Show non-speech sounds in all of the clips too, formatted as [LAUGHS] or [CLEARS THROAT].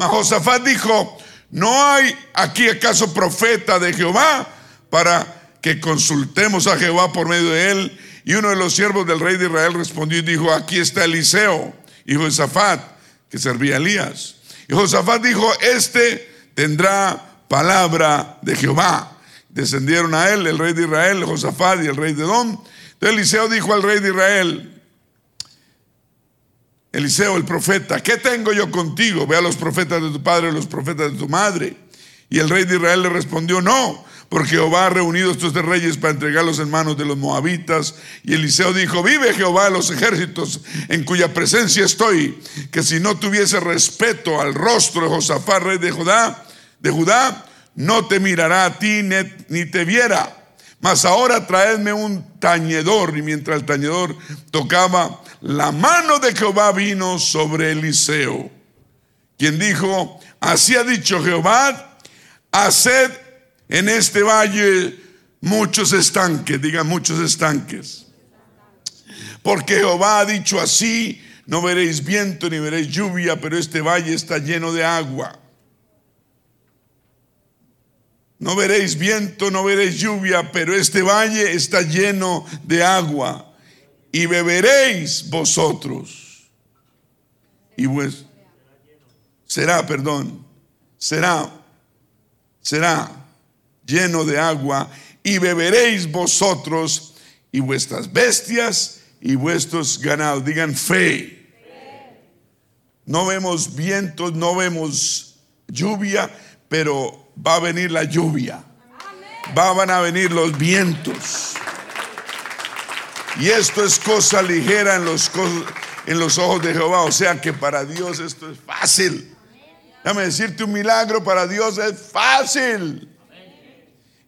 Mas Josafat dijo, ¿no hay aquí acaso profeta de Jehová para que consultemos a Jehová por medio de él? Y uno de los siervos del rey de Israel respondió y dijo, aquí está Eliseo, hijo de que servía a Elías. Y Josafat dijo, este tendrá palabra de Jehová. Descendieron a él el rey de Israel, Josafat y el rey de Edom. Entonces Eliseo dijo al rey de Israel, Eliseo el profeta, ¿qué tengo yo contigo? Ve a los profetas de tu padre y los profetas de tu madre. Y el rey de Israel le respondió, no, porque Jehová ha reunido estos de reyes para entregarlos en manos de los moabitas. Y Eliseo dijo, vive Jehová de los ejércitos, en cuya presencia estoy, que si no tuviese respeto al rostro de Josafat, rey de Judá, de Judá, no te mirará a ti ni te viera. Mas ahora traedme un tañedor. Y mientras el tañedor tocaba, la mano de Jehová vino sobre Eliseo, quien dijo, así ha dicho Jehová, haced en este valle muchos estanques, digan muchos estanques. Porque Jehová ha dicho así, no veréis viento ni veréis lluvia, pero este valle está lleno de agua. No veréis viento, no veréis lluvia, pero este valle está lleno de agua. Y beberéis vosotros. Y pues será, perdón, será, será lleno de agua, y beberéis vosotros y vuestras bestias y vuestros ganados. Digan fe. No vemos vientos, no vemos lluvia, pero va a venir la lluvia. Van a venir los vientos. Y esto es cosa ligera en los, ojos de Jehová. O sea que para Dios esto es fácil. Déjame decirte un milagro, para Dios es fácil.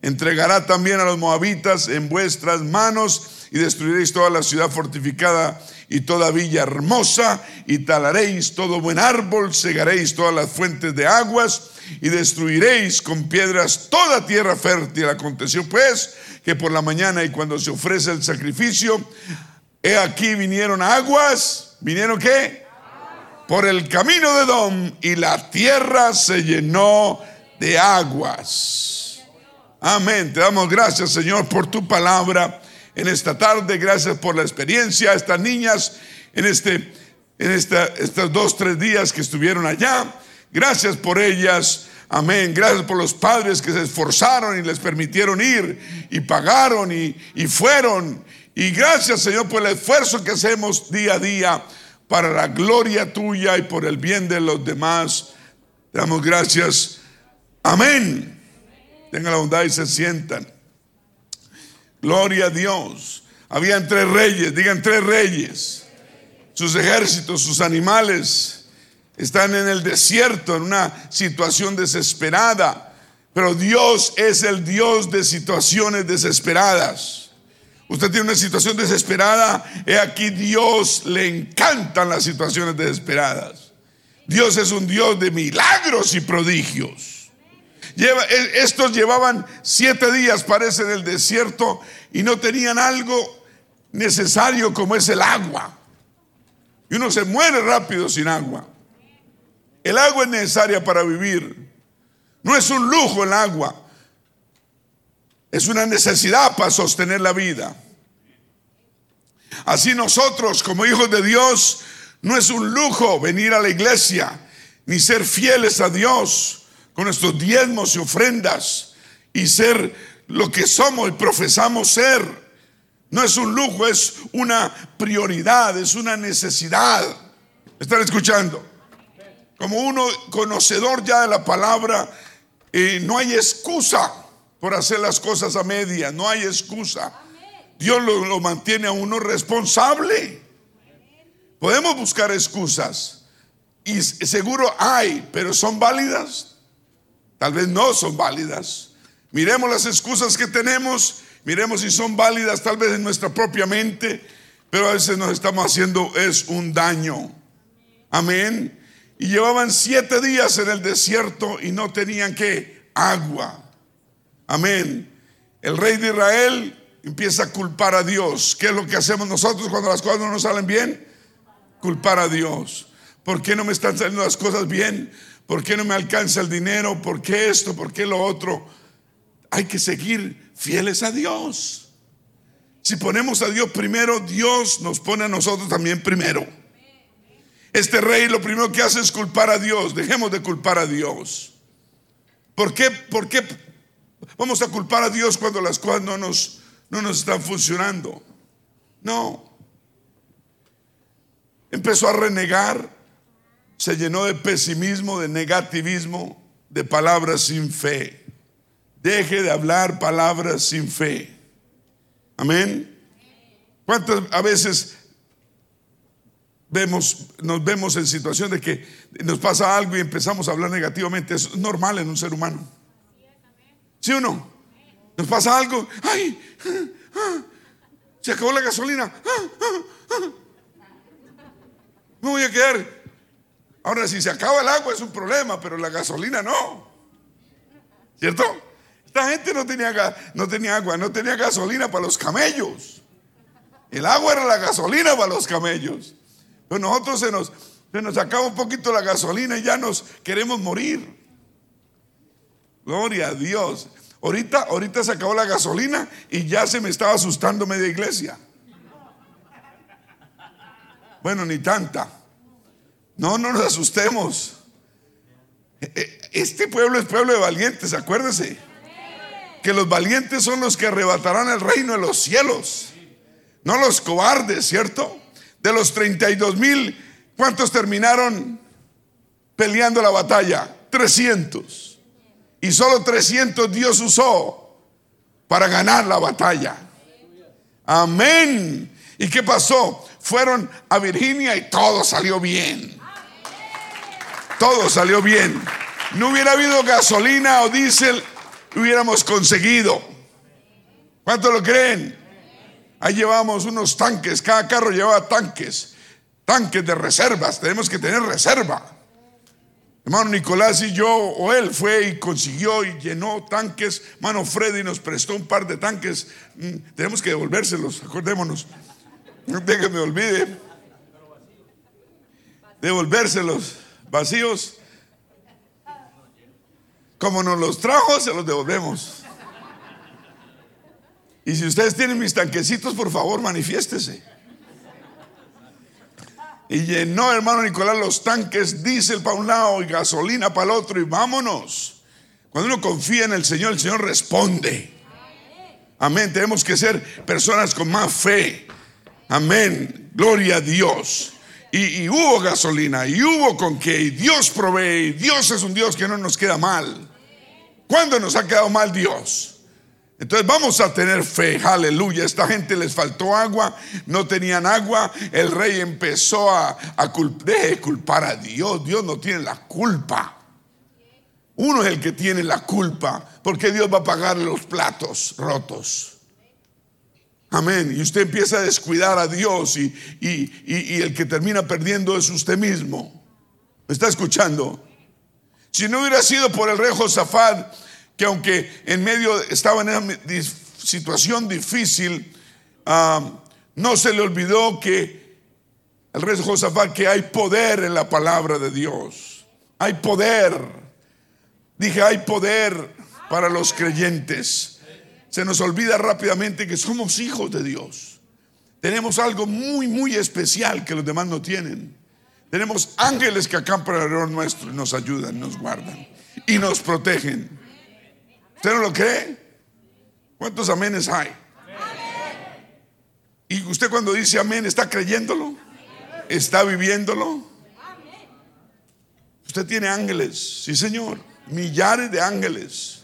Entregará también a los moabitas en vuestras manos y destruiréis toda la ciudad fortificada y toda villa hermosa y talaréis todo buen árbol, cegaréis todas las fuentes de aguas y destruiréis con piedras toda tierra fértil. Aconteció pues que por la mañana y cuando se ofrece el sacrificio, he aquí vinieron aguas, vinieron qué? Por el camino de Dom y la tierra se llenó de aguas. Amén. Te damos gracias, Señor, por tu palabra en esta tarde. Gracias por la experiencia. Estas niñas en, este, en esta, estos dos, tres días que estuvieron allá. Gracias por ellas. Amén. Gracias por los padres que se esforzaron y les permitieron ir y pagaron y, y fueron. Y gracias, Señor, por el esfuerzo que hacemos día a día para la gloria tuya y por el bien de los demás. Damos gracias. Amén. Tengan la bondad y se sientan. Gloria a Dios. Habían tres reyes, digan tres reyes. Sus ejércitos, sus animales están en el desierto, en una situación desesperada. Pero Dios es el Dios de situaciones desesperadas. Usted tiene una situación desesperada, he aquí Dios le encantan las situaciones desesperadas. Dios es un Dios de milagros y prodigios. E, estos llevaban siete días, parece, en el desierto y no tenían algo necesario como es el agua. Y uno se muere rápido sin agua. El agua es necesaria para vivir. No es un lujo el agua. Es una necesidad para sostener la vida. Así nosotros, como hijos de Dios, no es un lujo venir a la iglesia ni ser fieles a Dios con nuestros diezmos y ofrendas y ser lo que somos y profesamos ser. No es un lujo, es una prioridad, es una necesidad. ¿Están escuchando? Como uno conocedor ya de la palabra, eh, no hay excusa por hacer las cosas a media, no hay excusa. Dios lo, lo mantiene a uno responsable. Podemos buscar excusas y seguro hay, pero son válidas. Tal vez no son válidas. Miremos las excusas que tenemos, miremos si son válidas tal vez en nuestra propia mente, pero a veces nos estamos haciendo es un daño. Amén. Y llevaban siete días en el desierto y no tenían que agua. Amén. El rey de Israel empieza a culpar a Dios. ¿Qué es lo que hacemos nosotros cuando las cosas no nos salen bien? Culpar a Dios. ¿Por qué no me están saliendo las cosas bien? ¿Por qué no me alcanza el dinero? ¿Por qué esto? ¿Por qué lo otro? Hay que seguir fieles a Dios. Si ponemos a Dios primero, Dios nos pone a nosotros también primero. Este rey lo primero que hace es culpar a Dios. Dejemos de culpar a Dios. ¿Por qué, por qué vamos a culpar a Dios cuando las cosas no nos, no nos están funcionando? No. Empezó a renegar, se llenó de pesimismo, de negativismo, de palabras sin fe. Deje de hablar palabras sin fe. Amén. ¿Cuántas a veces vemos, nos vemos en situación de que nos pasa algo y empezamos a hablar negativamente? Es normal en un ser humano. ¿Sí o no? Nos pasa algo, ay, se acabó la gasolina. Me voy a quedar. Ahora, si se acaba el agua es un problema, pero la gasolina no. ¿Cierto? Esta gente no tenía, no tenía agua, no tenía gasolina para los camellos. El agua era la gasolina para los camellos. Pero nosotros se nos, se nos acaba un poquito la gasolina y ya nos queremos morir. Gloria a Dios. Ahorita, ahorita se acabó la gasolina y ya se me estaba asustando media iglesia. Bueno, ni tanta. No, no nos asustemos. E, e, este pueblo es pueblo de valientes, acuérdese. Que los valientes son los que arrebatarán el reino de los cielos. No los cobardes, ¿cierto? De los 32 mil, ¿cuántos terminaron peleando la batalla? 300. Y solo 300 Dios usó para ganar la batalla. Amén. ¿Y qué pasó? fueron a Virginia y todo salió bien. Todo salió bien. No hubiera habido gasolina o diésel, hubiéramos conseguido. ¿Cuánto lo creen? Ahí llevamos unos tanques, cada carro llevaba tanques, tanques de reservas, tenemos que tener reserva. Hermano Nicolás y yo, o él fue y consiguió y llenó tanques. Hermano Freddy nos prestó un par de tanques. Mm, tenemos que devolvérselos, acordémonos. No que me olvide. Devolvérselos vacíos. Como nos los trajo, se los devolvemos. Y si ustedes tienen mis tanquecitos, por favor, manifiéstese. Y llenó, hermano Nicolás, los tanques, diésel para un lado y gasolina para el otro, y vámonos. Cuando uno confía en el Señor, el Señor responde. Amén. Tenemos que ser personas con más fe. Amén. Gloria a Dios. Y, hubo gasolina, y hubo con qué, y Dios provee, Dios es un Dios que no nos queda mal. ¿Cuándo nos ha quedado mal Dios? Entonces vamos a tener fe, aleluya. Esta gente les faltó agua, no tenían agua. El rey empezó a, a culpar a Dios. Dios no tiene la culpa. Uno es el que tiene la culpa, porque Dios va a pagar los platos rotos. Amén. Y usted empieza a descuidar a Dios y, el que termina perdiendo es usted mismo. ¿Me está escuchando? Si no hubiera sido por el rey Josafat, que aunque en medio estaba en una situación difícil, no se le olvidó que el rey Josafat, que hay poder en la palabra de Dios. Hay poder. Dije, hay poder para los creyentes se nos olvida rápidamente que somos hijos de Dios. Tenemos algo muy, muy especial que los demás no tienen. Tenemos ángeles que acampan alrededor nuestro y nos ayudan, nos guardan y nos protegen. ¿Usted no lo cree? ¿Cuántos amenes hay? Y usted cuando dice amén, ¿está creyéndolo? ¿Está viviéndolo? Usted tiene ángeles, sí Señor, millares de ángeles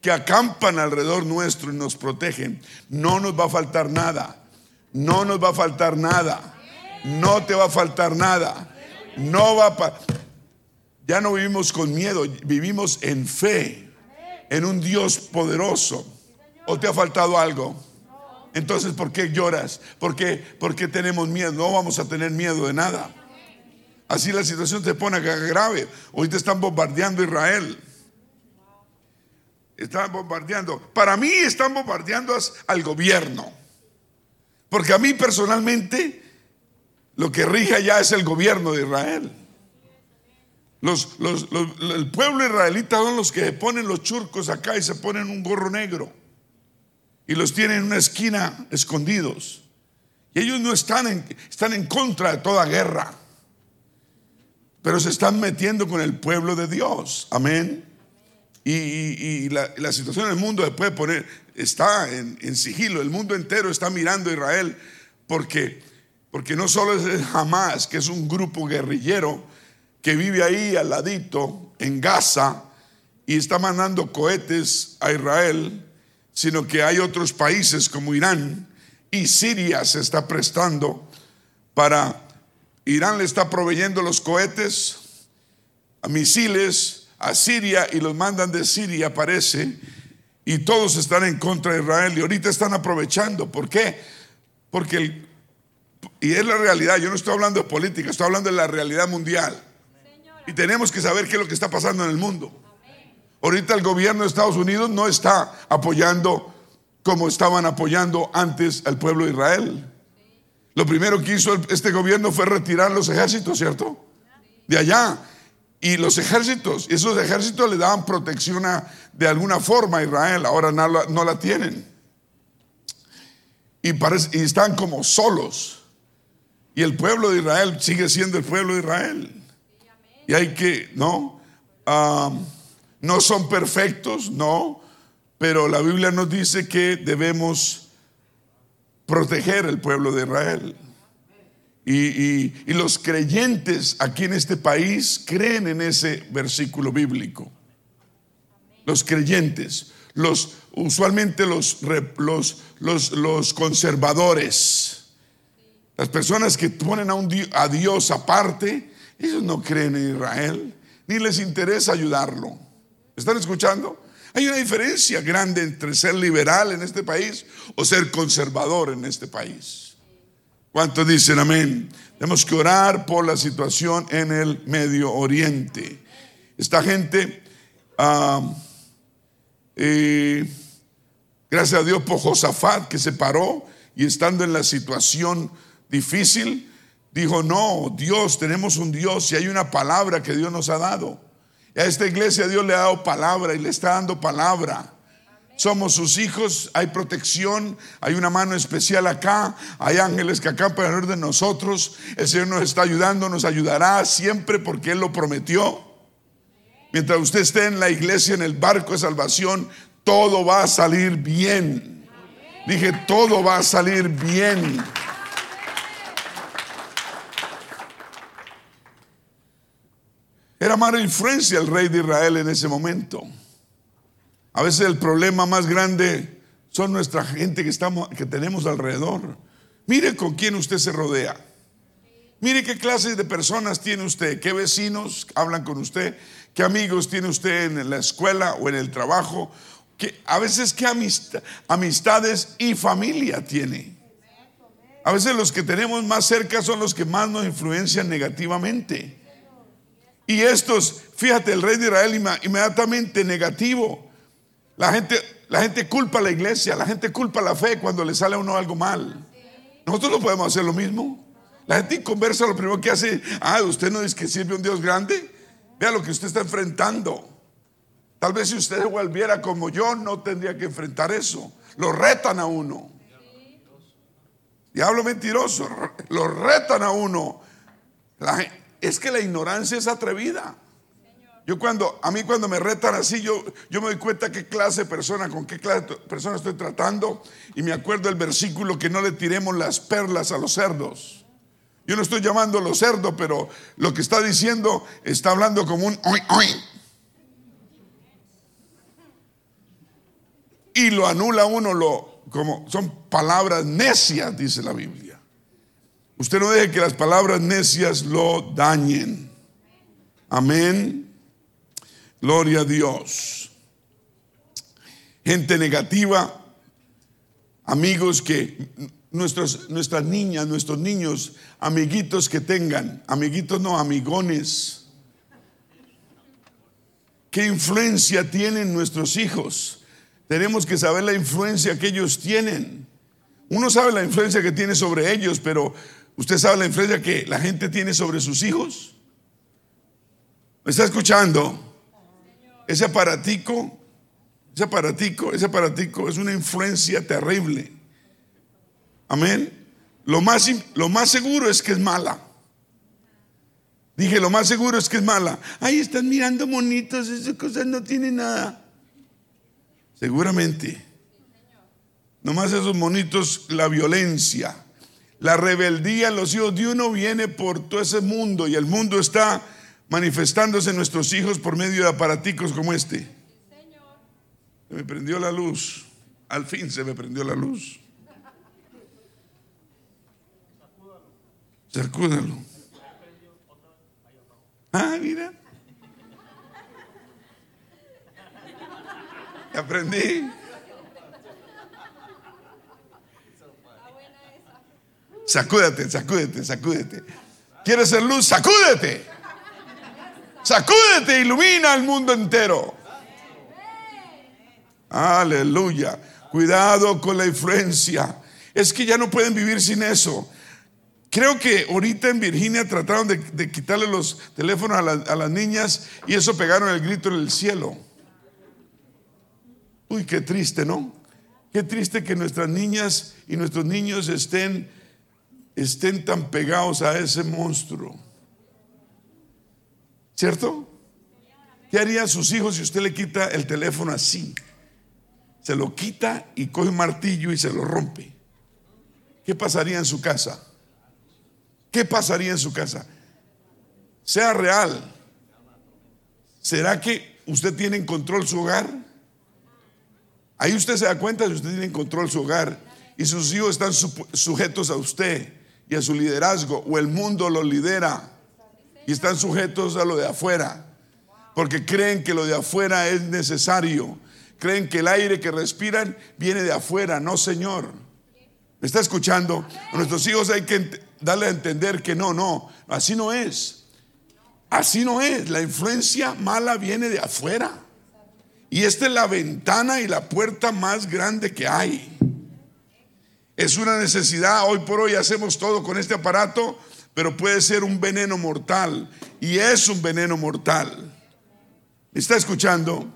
que acampan alrededor nuestro y nos protegen, no nos va a faltar nada. No nos va a faltar nada. No te va a faltar nada. No va a ya no vivimos con miedo, vivimos en fe, en un Dios poderoso. ¿O te ha faltado algo? Entonces, ¿por qué lloras? ¿Por qué, ¿Por qué tenemos miedo? No vamos a tener miedo de nada. Así la situación se pone grave. Hoy te están bombardeando Israel. Están bombardeando. Para mí están bombardeando al gobierno. Porque a mí personalmente lo que rige allá es el gobierno de Israel. Los, el pueblo israelita son los que ponen los churcos acá y se ponen un gorro negro y los tienen en una esquina escondidos. Y ellos no están están en contra de toda guerra, pero se están metiendo con el pueblo de Dios. Amén. Y, la, situación en el mundo después poner, está en, en, sigilo. El mundo entero está mirando a Israel porque, porque no solo es Hamas, que es un grupo guerrillero que vive ahí al ladito, en Gaza, y está mandando cohetes a Israel, sino que hay otros países como Irán y Siria se está prestando para, Irán le está proveyendo los cohetes, a misiles a Siria y los mandan de Siria, parece, y todos están en contra de Israel y ahorita están aprovechando. ¿Por qué? Porque, el, y es la realidad, yo no estoy hablando de política, estoy hablando de la realidad mundial. Y tenemos que saber qué es lo que está pasando en el mundo. Ahorita el gobierno de Estados Unidos no está apoyando como estaban apoyando antes al pueblo de Israel. Lo primero que hizo este gobierno fue retirar los ejércitos, ¿cierto? De allá. Y los ejércitos, esos ejércitos le daban protección de alguna forma a Israel, ahora no la, tienen. Y, y están como solos. Y el pueblo de Israel sigue siendo el pueblo de Israel. Y hay que, ¿no? no son perfectos, no, pero la Biblia nos dice que debemos proteger el pueblo de Israel. Y, los creyentes aquí en este país creen en ese versículo bíblico. Los creyentes, los, usualmente los, los, los, los conservadores, las personas que ponen a, un, a Dios aparte, ellos no creen en Israel, ni les interesa ayudarlo. ¿Están escuchando? Hay una diferencia grande entre ser liberal en este país o ser conservador en este país. ¿Cuántos dicen amén? Tenemos que orar por la situación en el Medio Oriente. Esta gente, ah, eh, gracias a Dios por Josafat que se paró y estando en la situación difícil, dijo, no, Dios, tenemos un Dios y hay una palabra que Dios nos ha dado. Y a esta iglesia Dios le ha dado palabra y le está dando palabra. Somos sus hijos, hay protección, hay una mano especial acá, hay ángeles que acampan alrededor de nosotros. El Señor nos está ayudando, nos ayudará siempre porque Él lo prometió. Mientras usted esté en la iglesia, en el barco de salvación, todo va a salir bien. Dije, todo va a salir bien. Era mala influencia el rey de Israel en ese momento. A veces el problema más grande son nuestra gente que, estamos, que tenemos alrededor. Mire con quién usted se rodea. Mire qué clase de personas tiene usted, qué vecinos hablan con usted, qué amigos tiene usted en la escuela o en el trabajo, a veces qué amistades y familia tiene. A veces los que tenemos más cerca son los que más nos influencian negativamente. Y estos, fíjate, el rey de Israel inmediatamente negativo. La gente, la gente culpa a la iglesia, la gente culpa a la fe cuando le sale a uno algo mal. Nosotros no podemos hacer lo mismo. La gente conversa lo primero que hace, ah, usted no dice que sirve un Dios grande. Vea lo que usted está enfrentando. Tal vez si usted volviera como yo, no tendría que enfrentar eso. Lo retan a uno. Diablo mentiroso, lo retan a uno. Es que la ignorancia es atrevida. Yo cuando, a mí cuando me retan así, yo, yo me doy cuenta qué clase de persona, con qué clase de persona estoy tratando. Y me acuerdo el versículo que no le tiremos las perlas a los cerdos. Yo no estoy llamando a los cerdos, pero lo que está diciendo está hablando como un oy, oy. Y lo anula uno, lo, como son palabras necias, dice la Biblia. Usted no deje que las palabras necias lo dañen. Amén. Gloria a Dios. Gente negativa, amigos que nuestros, nuestras niñas, nuestros niños, amiguitos que tengan, amiguitos no, amigones. ¿Qué influencia tienen nuestros hijos? Tenemos que saber la influencia que ellos tienen. Uno sabe la influencia que tiene sobre ellos, pero ¿Usted sabe la influencia que la gente tiene sobre sus hijos? ¿Me está escuchando? Ese aparatico, ese aparatico, ese aparatico es una influencia terrible. Amén. Lo más, lo más seguro es que es mala. Dije, lo más seguro es que es mala. Ahí están mirando monitos, esas cosas no tienen nada. Seguramente. Nomás esos monitos, la violencia, la rebeldía los hijos de uno viene por todo ese mundo y el mundo está manifestándose nuestros hijos por medio de aparaticos como este. Se me prendió la luz. Al fin se me prendió la luz. Sacúdalo. Ah, mira. Aprendí. Sacúdete, sacúdete, sacúdete. ¿Quieres ser luz? Sacúdete. Sacúdete, ilumina al mundo entero. Aleluya. Cuidado con la influencia. Es que ya no pueden vivir sin eso. Creo que ahorita en Virginia trataron de, quitarle los teléfonos a, a, las niñas y eso pegaron el grito en el cielo. Uy, qué triste, ¿no? Qué triste que nuestras niñas y nuestros niños estén, estén tan pegados a ese monstruo. ¿Cierto? ¿Qué harían sus hijos si usted le quita el teléfono así? Se lo quita y coge un martillo y se lo rompe. ¿Qué pasaría en su casa? ¿Qué pasaría en su casa? Sea real. ¿Será que usted tiene en control su hogar? Ahí usted se da cuenta que usted tiene en control su hogar y sus hijos están sujetos a usted y a su liderazgo o el mundo lo lidera y están sujetos a lo de afuera porque creen que lo de afuera es necesario. Creen que el aire que respiran viene de afuera, no Señor. ¿Me está escuchando? A nuestros hijos hay que darle a entender que no, no, así no es. Así no es. La influencia mala viene de afuera. Y esta es la ventana y la puerta más grande que hay. Es una necesidad. Hoy por hoy hacemos todo con este aparato, pero puede ser un veneno mortal. Y es un veneno mortal. ¿Me está escuchando?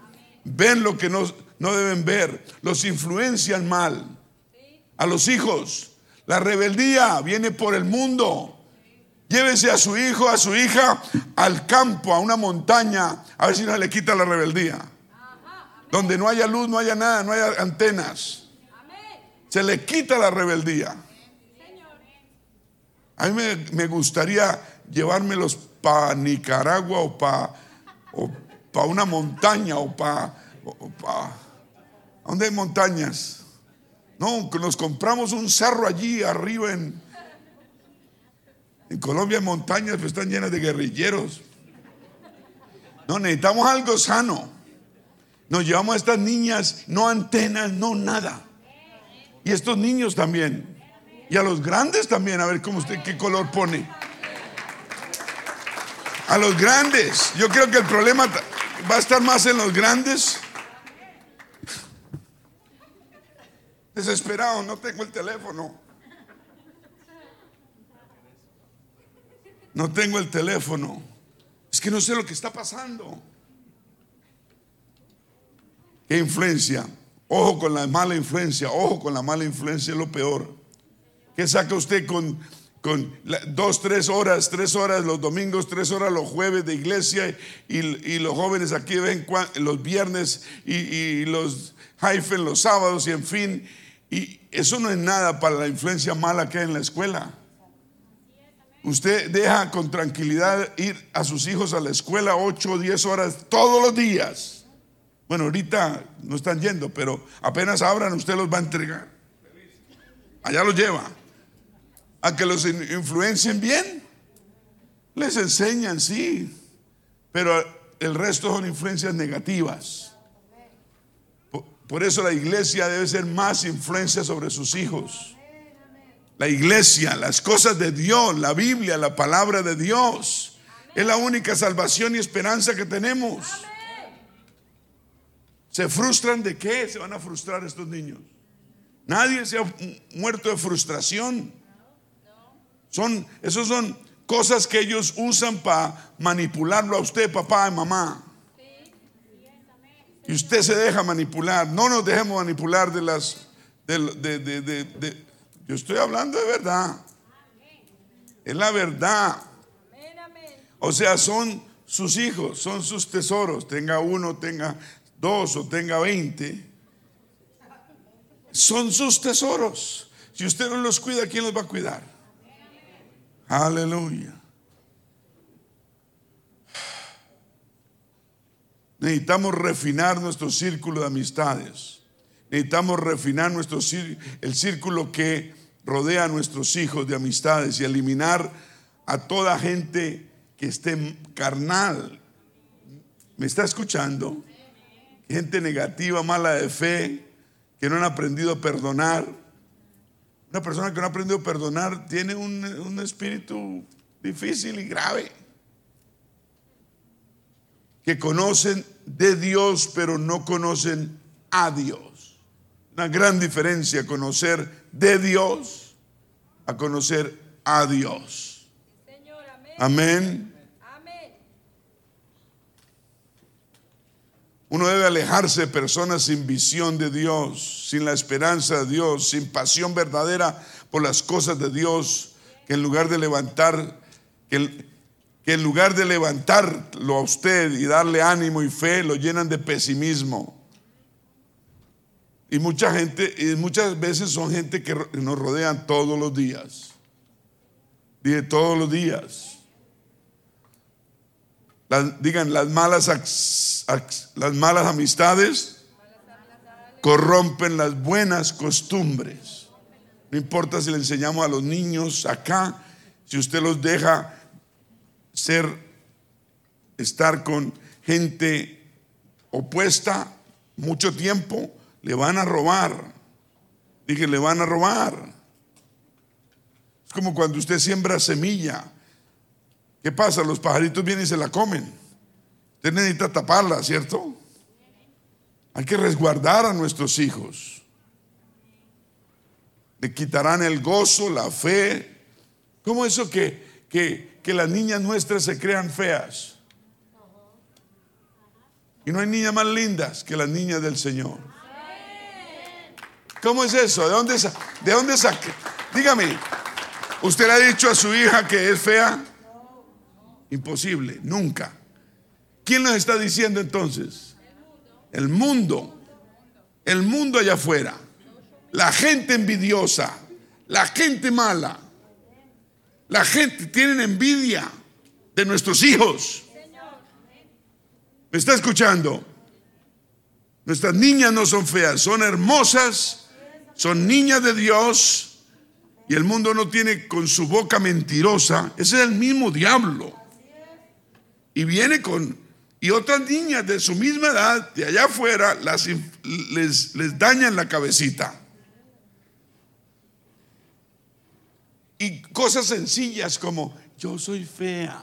Ven lo que no, no deben ver. Los influencian mal. A los hijos la rebeldía viene por el mundo. Llévese a su hijo, a su hija al campo, a una montaña, a ver si no le quita la rebeldía. Donde no haya luz, no haya nada, no haya antenas. Se le quita la rebeldía. A mí me, gustaría llevármelos para Nicaragua o para pa una montaña o para... Pa, ¿Dónde hay montañas? No, nos compramos un cerro allí arriba en, en Colombia, en montañas, pues están llenas de guerrilleros. No, necesitamos algo sano. Nos llevamos a estas niñas, no antenas, no nada. Y estos niños también. Y a los grandes también, a ver cómo usted, qué color pone. A los grandes. Yo creo que el problema va a estar más en los grandes Desesperado, no tengo el teléfono. No tengo el teléfono. Es que no sé lo que está pasando. ¿Qué influencia? Ojo con la mala influencia, ojo con la mala influencia es lo peor. ¿Qué saca usted con, con dos, tres horas, tres horas los domingos, tres horas los jueves de iglesia y, los jóvenes aquí ven los viernes y, y los hyphen los sábados y en fin, y eso no es nada para la influencia mala que hay en la escuela. Usted deja con tranquilidad ir a sus hijos a la escuela 8 o 10 horas todos los días. Bueno, ahorita no están yendo, pero apenas abran, usted los va a entregar. Allá los lleva. A que los influencien bien. Les enseñan, sí. Pero el resto son influencias negativas. Por eso la iglesia debe ser más influencia sobre sus hijos. La iglesia, las cosas de Dios, la Biblia, la palabra de Dios, es la única salvación y esperanza que tenemos. ¿Se frustran de qué? Se van a frustrar estos niños. Nadie se ha muerto de frustración. Son, esos son cosas que ellos usan para manipularlo a usted, papá y mamá. Y usted se deja manipular. No nos dejemos manipular de las... De, yo estoy hablando de verdad. Es la verdad. O sea, son sus hijos, son sus tesoros. Tenga uno, tenga dos o tenga veinte. Son sus tesoros. Si usted no los cuida, ¿quién los va a cuidar? Aleluya. Necesitamos refinar nuestro círculo de amistades. Necesitamos refinar nuestro el círculo que rodea a nuestros hijos de amistades y eliminar a toda gente que esté carnal. ¿Me está escuchando? Gente negativa, mala de fe, que no han aprendido a perdonar. Una persona que no ha aprendido a perdonar tiene un, un espíritu difícil y grave. Que conocen de Dios, pero no conocen a Dios. Una gran diferencia conocer de Dios a conocer a Dios. amén. Uno debe alejarse de personas sin visión de Dios, sin la esperanza de Dios, sin pasión verdadera por las cosas de Dios, que en lugar de levantar, que, en lugar de levantarlo a usted y darle ánimo y fe, lo llenan de pesimismo. Y mucha gente, y muchas veces son gente que nos rodean todos los días. Dije todos los días. digan, las malas, las malas amistades corrompen las buenas costumbres. No importa si le enseñamos a los niños acá, si usted los deja ser, estar con gente opuesta mucho tiempo, le van a robar. Dije, le van a robar. Es como cuando usted siembra semilla. ¿Qué pasa? Los pajaritos vienen y se la comen. Usted necesita taparla, ¿cierto? Hay que resguardar a nuestros hijos. Le quitarán el gozo, la fe. ¿Cómo eso que, que, que las niñas nuestras se crean feas. Y no hay niñas más lindas que las niñas del Señor. ¿Cómo es eso? ¿De dónde, de dónde saque? Dígame, ¿usted ha dicho a su hija que es fea? Imposible, nunca. ¿Quién nos está diciendo entonces? El mundo. El mundo allá afuera. La gente envidiosa. La gente mala. La gente tiene envidia de nuestros hijos. ¿Me está escuchando? Nuestras niñas no son feas, son hermosas, son niñas de Dios y el mundo no tiene con su boca mentirosa, ese es el mismo diablo. Y viene con, y otras niñas de su misma edad, de allá afuera, les, les dañan la cabecita. Y cosas sencillas como, yo soy fea.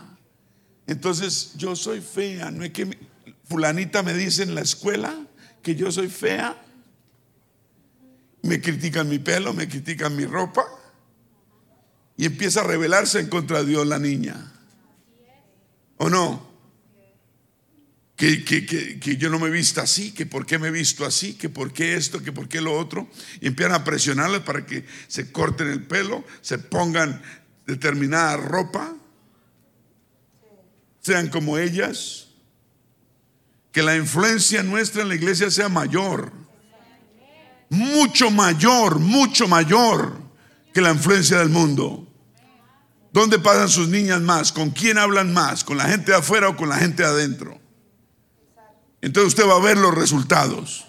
Entonces, yo soy fea. No es que fulanita me dice en la escuela que yo soy fea. Me critican mi pelo, me critican mi ropa. Y empieza a rebelarse en contra de Dios la niña. ¿O no? Que, yo no me he visto así, que por qué me he visto así, que por qué esto, que por qué lo otro, y empiezan a presionarles para que se corten el pelo, se pongan determinada ropa, sean como ellas, que la influencia nuestra en la iglesia sea mayor, mucho mayor, mucho mayor que la influencia del mundo. ¿Dónde pasan sus niñas más? ¿Con quién hablan más? ¿Con la gente de afuera o con la gente de adentro? Entonces usted va a ver los resultados.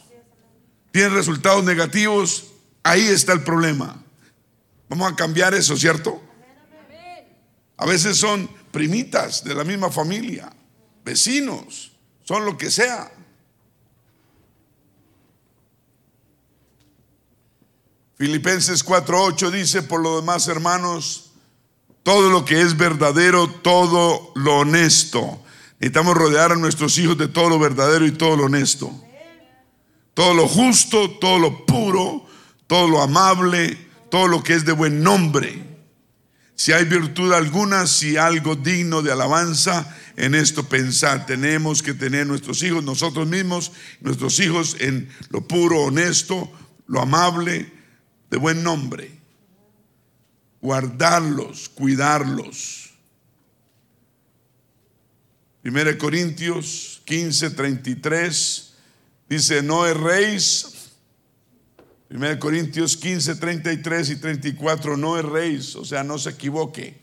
Tiene resultados negativos, ahí está el problema. Vamos a cambiar eso, ¿cierto? A veces son primitas de la misma familia, vecinos, son lo que sea. Filipenses 4:8 dice, por lo demás, hermanos, todo lo que es verdadero, todo lo honesto, Necesitamos rodear a nuestros hijos de todo lo verdadero y todo lo honesto. Todo lo justo, todo lo puro, todo lo amable, todo lo que es de buen nombre. Si hay virtud alguna, si algo digno de alabanza, en esto pensar. Tenemos que tener nuestros hijos, nosotros mismos, nuestros hijos en lo puro, honesto, lo amable, de buen nombre. Guardarlos, cuidarlos. 1 Corintios 15, 33 dice, no erréis 1 Corintios 15, 33 y 34, no erréis, o sea, no se equivoque.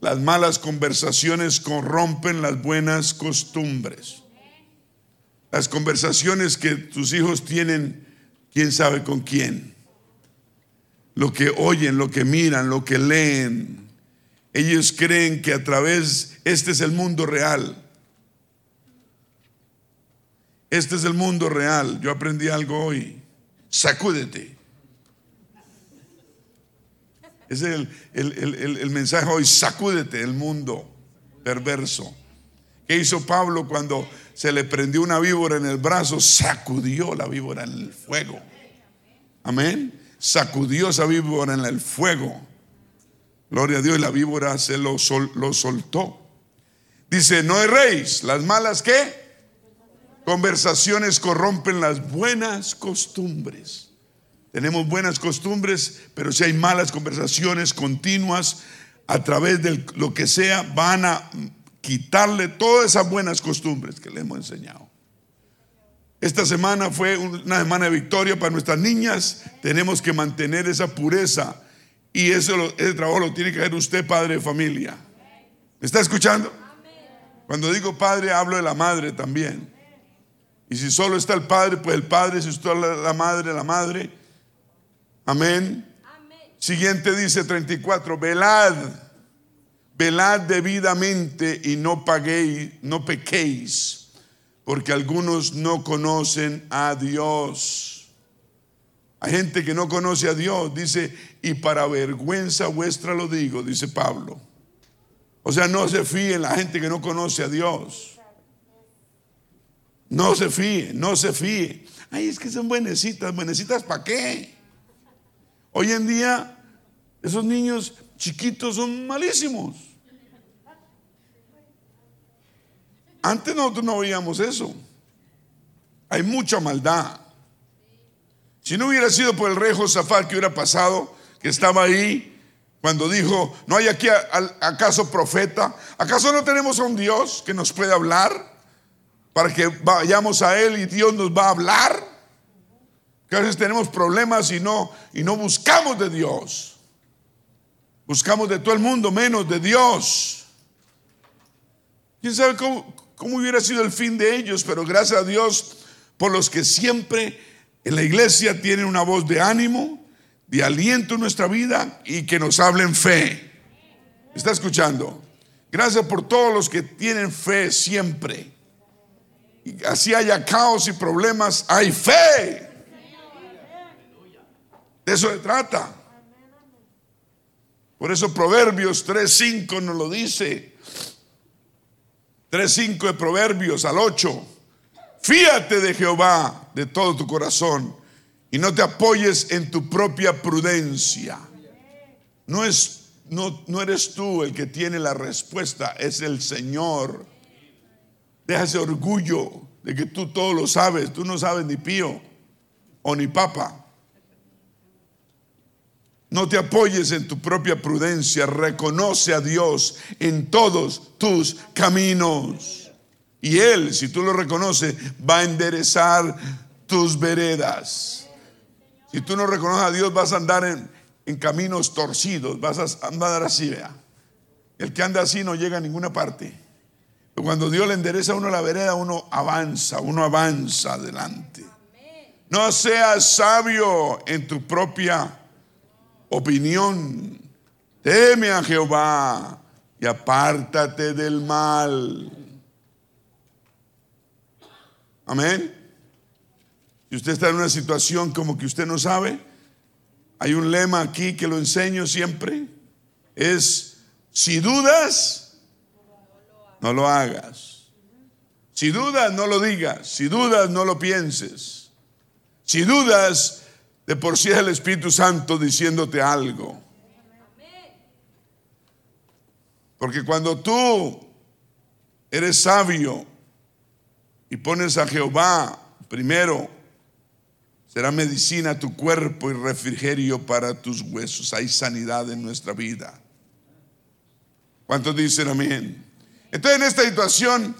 Las malas conversaciones corrompen las buenas costumbres. Las conversaciones que tus hijos tienen, quién sabe con quién. Lo que oyen, lo que miran, lo que leen. Ellos creen que a través, este es el mundo real. Este es el mundo real. Yo aprendí algo hoy sacúdete. Es el, mensaje hoy, sacúdete el mundo perverso. ¿Qué hizo Pablo cuando se le prendió una víbora en el brazo? Sacudió la víbora en el fuego. Amén. Sacudió esa víbora en el fuego. Gloria a Dios, y la víbora se lo, lo soltó. Dice, no erréis, las malas qué? Conversaciones corrompen las buenas costumbres. Tenemos buenas costumbres, pero si hay malas conversaciones continuas a través de lo que sea, van a quitarle todas esas buenas costumbres que le hemos enseñado. Esta semana fue una semana de victoria para nuestras niñas. Tenemos que mantener esa pureza y eso, ese trabajo lo tiene que hacer usted, padre de familia. ¿Me está escuchando? Cuando digo padre, hablo de la madre también. Y si solo está el padre, pues el padre, si está la madre, la madre. Amén. Siguiente dice 34, velad, velad debidamente y no paguéis, no pequéis, porque algunos no conocen a Dios. Hay gente que no conoce a Dios, dice, y para vergüenza vuestra lo digo, dice Pablo. O sea, no se fíen la gente que no conoce a Dios. No se fíe, no se fíe. Ay, es que son buenecitas, buenecitas ¿para qué? Hoy en día, esos niños chiquitos son malísimos. Antes nosotros no veíamos eso. Hay mucha maldad. Si no hubiera sido por el rey Josafat que hubiera pasado, que estaba ahí cuando dijo, ¿no hay aquí acaso profeta? ¿Acaso no tenemos a un Dios que nos puede hablar? para que vayamos a Él y Dios nos va a hablar. Que a veces tenemos problemas y no, y no buscamos de Dios. Buscamos de todo el mundo menos de Dios. ¿Quién sabe cómo, cómo hubiera sido el fin de ellos? Pero gracias a Dios por los que siempre en la iglesia tienen una voz de ánimo, de aliento en nuestra vida y que nos hablen fe. ¿Está escuchando? Gracias por todos los que tienen fe siempre así haya caos y problemas, hay fe. De eso se trata. Por eso Proverbios 3.5 nos lo dice. 3.5 de Proverbios al 8. Fíate de Jehová de todo tu corazón y no te apoyes en tu propia prudencia. No, es, no, no eres tú el que tiene la respuesta, es el Señor. Deja ese orgullo de que tú todo lo sabes. Tú no sabes ni pío o ni papa. No te apoyes en tu propia prudencia. Reconoce a Dios en todos tus caminos. Y Él, si tú lo reconoces, va a enderezar tus veredas. Si tú no reconoces a Dios, vas a andar en, caminos torcidos. Vas a andar así, vea. El que anda así no llega a ninguna parte. Cuando Dios le endereza a uno la vereda, uno avanza, uno avanza adelante. No seas sabio en tu propia opinión. Teme a Jehová y apártate del mal. Amén. Si usted está en una situación como que usted no sabe, hay un lema aquí que lo enseño siempre. Es, si dudas, no lo hagas. Si dudas, no lo digas. Si dudas, no lo pienses. Si dudas, de por sí es el Espíritu Santo diciéndote algo. Porque cuando tú eres sabio y pones a Jehová primero, será medicina tu cuerpo y refrigerio para tus huesos. Hay sanidad en nuestra vida. ¿Cuántos dicen amén? Entonces en esta situación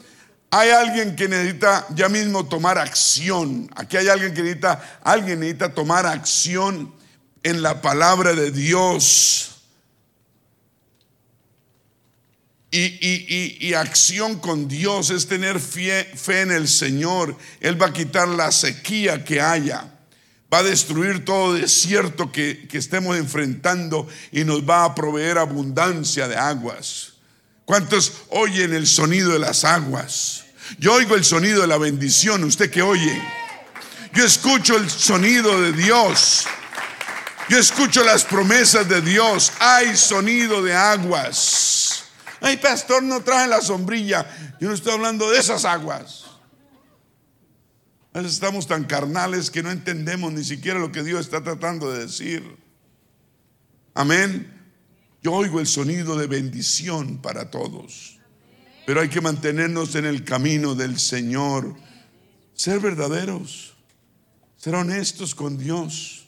hay alguien que necesita ya mismo tomar acción. Aquí hay alguien que necesita, alguien necesita tomar acción en la palabra de Dios. Y, acción con Dios es tener fe, en el Señor. Él va a quitar la sequía que haya. Va a destruir todo desierto que, que estemos enfrentando y nos va a proveer abundancia de aguas. ¿Cuántos oyen el sonido de las aguas? Yo oigo el sonido de la bendición. ¿Usted qué oye? Yo escucho el sonido de Dios. Yo escucho las promesas de Dios. Hay sonido de aguas. Ay, pastor, no traje la sombrilla. Yo no estoy hablando de esas aguas. Estamos tan carnales que no entendemos ni siquiera lo que Dios está tratando de decir. Amén. Yo oigo el sonido de bendición para todos. Pero hay que mantenernos en el camino del Señor. Ser verdaderos. Ser honestos con Dios.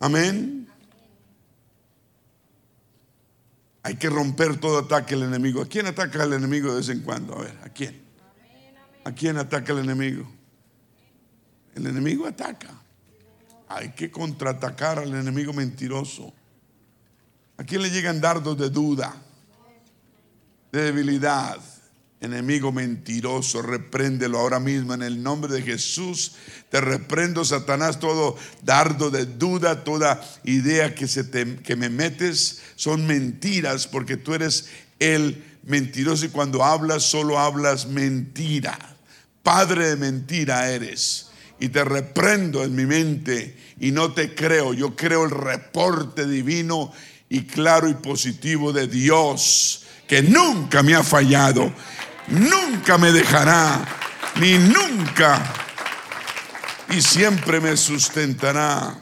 Amén. Hay que romper todo ataque al enemigo. ¿A quién ataca el enemigo de vez en cuando? A ver, ¿a quién? ¿A quién ataca el enemigo? El enemigo ataca. Hay que contraatacar al enemigo mentiroso. ¿A quién le llegan dardos de duda, de debilidad? Enemigo mentiroso, repréndelo ahora mismo en el nombre de Jesús. Te reprendo, Satanás, todo dardo de duda, toda idea que, se que me metes son mentiras porque tú eres el mentiroso y cuando hablas solo hablas mentira. Padre de mentira eres. Y te reprendo en mi mente y no te creo. Yo creo el reporte divino y claro y positivo de Dios que nunca me ha fallado nunca me dejará, ni nunca, y siempre me sustentará.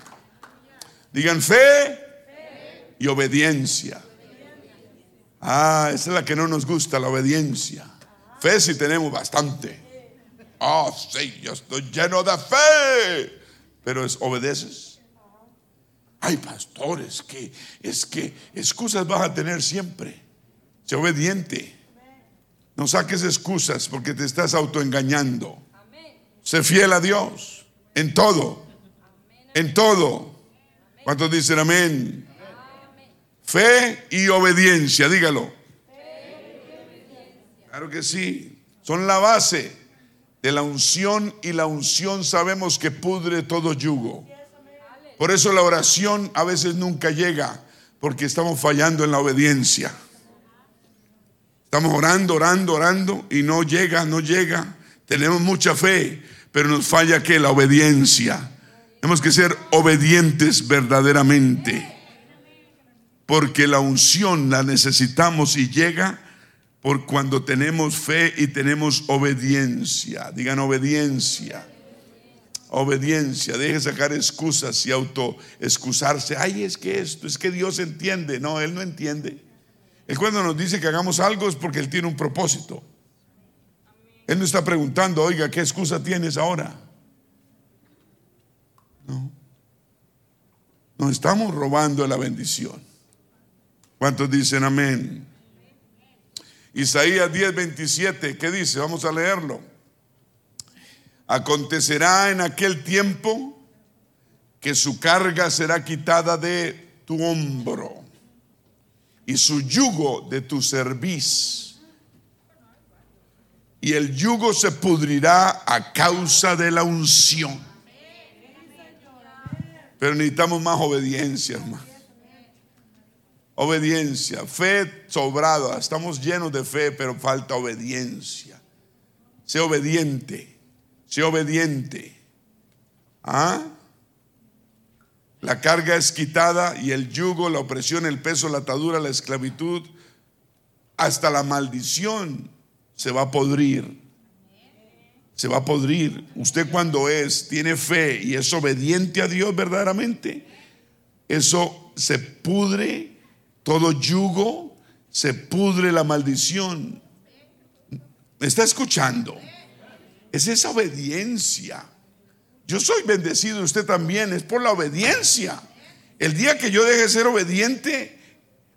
Digan fe y obediencia. Ah, esa es la que no nos gusta, la obediencia. Fe si tenemos bastante. Oh, sí, yo estoy lleno de fe. Pero es, obedeces. Hay pastores que es que excusas vas a tener siempre. Sé obediente. No saques excusas porque te estás autoengañando. Sé fiel a Dios en todo. En todo. ¿Cuántos dicen amén? Fe y obediencia, dígalo. Claro que sí. Son la base de la unción y la unción sabemos que pudre todo yugo. Por eso la oración a veces nunca llega porque estamos fallando en la obediencia. Estamos orando, orando, orando y no llega, no llega. Tenemos mucha fe, pero nos falla que la obediencia. Tenemos que ser obedientes verdaderamente. Porque la unción la necesitamos y llega por cuando tenemos fe y tenemos obediencia. Digan obediencia. Obediencia. Deje sacar excusas y auto excusarse. Ay, es que esto, es que Dios entiende. No, Él no entiende. Él cuando nos dice que hagamos algo es porque Él tiene un propósito. Él no está preguntando, oiga, ¿qué excusa tienes ahora? No. Nos estamos robando la bendición. ¿Cuántos dicen amén? Isaías 10, 27, ¿qué dice? Vamos a leerlo. Acontecerá en aquel tiempo que su carga será quitada de tu hombro y su yugo de tu cerviz. Y el yugo se pudrirá a causa de la unción. Pero necesitamos más obediencia, hermano. Obediencia, fe sobrada. Estamos llenos de fe, pero falta obediencia. Sé obediente, sé obediente. ¿Ah? La carga es quitada y el yugo, la opresión, el peso, la atadura, la esclavitud, hasta la maldición se va a podrir. Se va a podrir. Usted cuando es, tiene fe y es obediente a Dios verdaderamente, eso se pudre, todo yugo se pudre la maldición. ¿Me está escuchando? Es esa obediencia. Yo soy bendecido, usted también, es por la obediencia. El día que yo deje de ser obediente,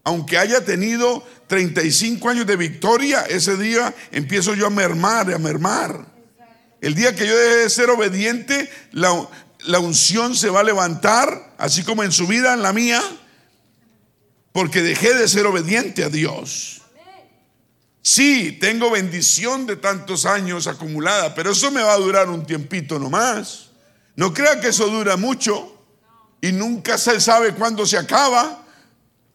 aunque haya tenido 35 años de victoria, ese día empiezo yo a mermar, a mermar. El día que yo deje de ser obediente, la, unción se va a levantar, así como en su vida, en la mía, porque dejé de ser obediente a Dios. Sí, tengo bendición de tantos años acumulada, pero eso me va a durar un tiempito nomás. No crea que eso dura mucho y nunca se sabe cuándo se acaba,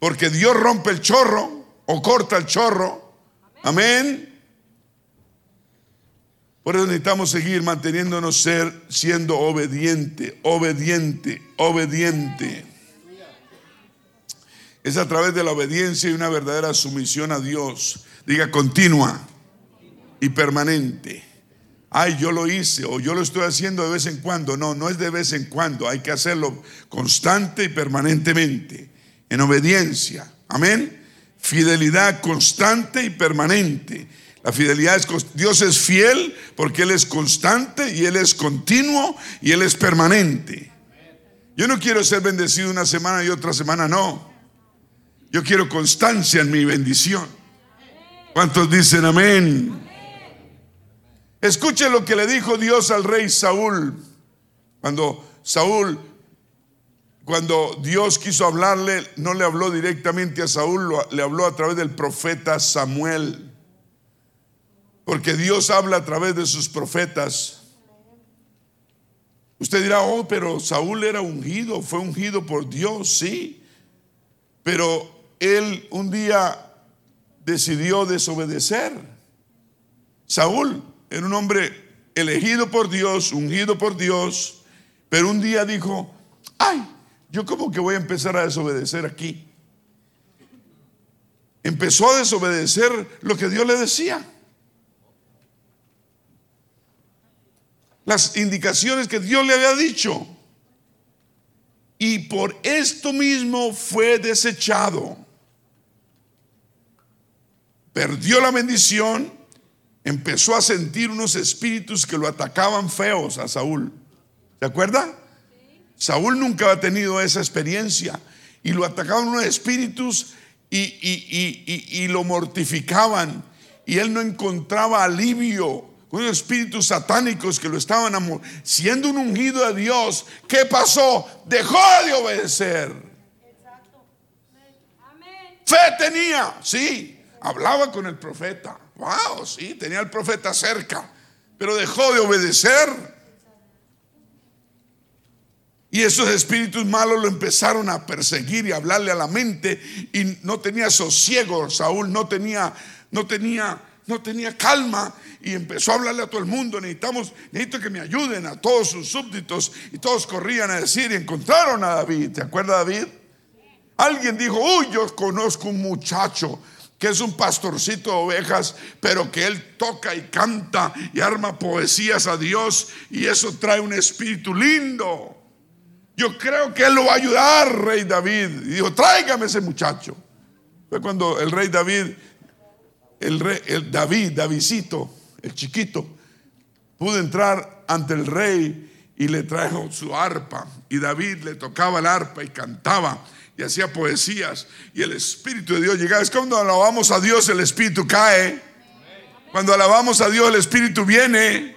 porque Dios rompe el chorro o corta el chorro. Amén. Por eso necesitamos seguir manteniéndonos ser siendo obediente, obediente, obediente. Es a través de la obediencia y una verdadera sumisión a Dios. Diga continua y permanente. Ay, yo lo hice o yo lo estoy haciendo de vez en cuando. No, no es de vez en cuando. Hay que hacerlo constante y permanentemente. En obediencia. Amén. Fidelidad constante y permanente. La fidelidad es, Dios es fiel porque Él es constante y Él es continuo y Él es permanente. Yo no quiero ser bendecido una semana y otra semana no. Yo quiero constancia en mi bendición. ¿Cuántos dicen amén? Escuche lo que le dijo Dios al rey Saúl. Cuando Saúl, cuando Dios quiso hablarle, no le habló directamente a Saúl, le habló a través del profeta Samuel. Porque Dios habla a través de sus profetas. Usted dirá, oh, pero Saúl era ungido, fue ungido por Dios, sí. Pero él un día decidió desobedecer. Saúl era un hombre elegido por Dios, ungido por Dios, pero un día dijo, ay, yo como que voy a empezar a desobedecer aquí. Empezó a desobedecer lo que Dios le decía. las indicaciones que Dios le había dicho. Y por esto mismo fue desechado. Perdió la bendición, empezó a sentir unos espíritus que lo atacaban feos a Saúl. ¿Se acuerda? Saúl nunca ha tenido esa experiencia y lo atacaban unos espíritus y, y lo mortificaban y él no encontraba alivio unos espíritus satánicos que lo estaban siendo un ungido de Dios. ¿Qué pasó? Dejó de obedecer. Fe tenía, sí. Hablaba con el profeta. Wow, sí, tenía el profeta cerca, pero dejó de obedecer. Y esos espíritus malos lo empezaron a perseguir y a hablarle a la mente y no tenía sosiego, Saúl no tenía no tenía no tenía calma y empezó a hablarle a todo el mundo, necesitamos, necesito que me ayuden a todos sus súbditos y todos corrían a decir y encontraron a David, ¿te acuerdas David? Alguien dijo, uy, yo conozco un muchacho que es un pastorcito de ovejas, pero que él toca y canta y arma poesías a Dios y eso trae un espíritu lindo. Yo creo que él lo va a ayudar, rey David. Y dijo, tráigame ese muchacho. Fue cuando el rey David el, rey, el David, Davidcito, el chiquito, pudo entrar ante el rey y le trajo su arpa. Y David le tocaba el arpa y cantaba y hacía poesías. Y el Espíritu de Dios llegaba. Es cuando alabamos a Dios, el Espíritu cae. Cuando alabamos a Dios, el Espíritu viene.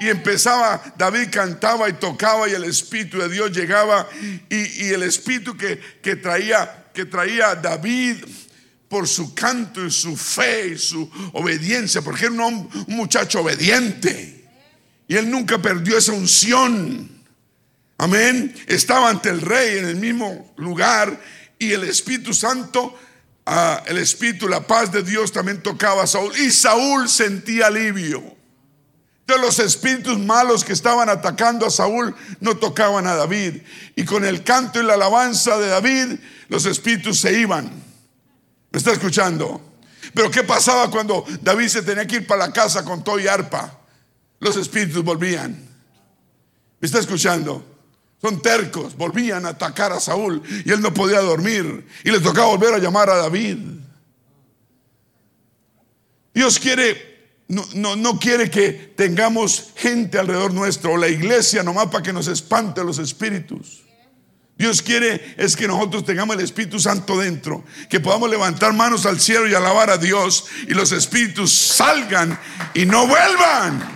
Y empezaba, David cantaba y tocaba y el Espíritu de Dios llegaba. Y, el Espíritu que, que, traía, que traía David por su canto y su fe y su obediencia, porque era un, muchacho obediente. Y él nunca perdió esa unción. Amén. Estaba ante el rey en el mismo lugar y el Espíritu Santo, ah, el Espíritu, la paz de Dios también tocaba a Saúl. Y Saúl sentía alivio. De los espíritus malos que estaban atacando a Saúl no tocaban a David. Y con el canto y la alabanza de David, los espíritus se iban. ¿Me está escuchando? Pero ¿qué pasaba cuando David se tenía que ir para la casa con todo y arpa? Los espíritus volvían. ¿Me está escuchando? Son tercos, volvían a atacar a Saúl y él no podía dormir y le tocaba volver a llamar a David. Dios quiere, no, no, no quiere que tengamos gente alrededor nuestro o la iglesia nomás para que nos espante los espíritus. Dios quiere es que nosotros tengamos el Espíritu Santo dentro, que podamos levantar manos al cielo y alabar a Dios y los espíritus salgan y no vuelvan.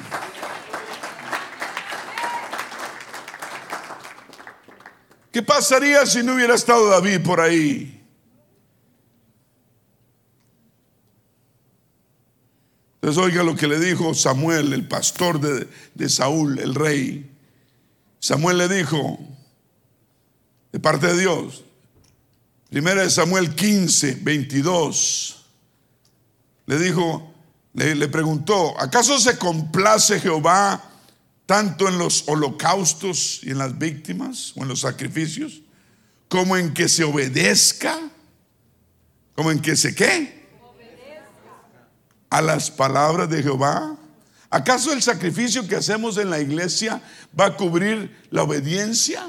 ¿Qué pasaría si no hubiera estado David por ahí? Entonces oiga lo que le dijo Samuel, el pastor de, de Saúl, el rey. Samuel le dijo, de parte de Dios. Primera de Samuel 15, 22. Le dijo, le, le, preguntó, ¿acaso se complace Jehová tanto en los holocaustos y en las víctimas o en los sacrificios, como en que se obedezca? ¿Como en que se qué? A las palabras de Jehová. ¿Acaso el sacrificio que hacemos en la iglesia va a cubrir la obediencia?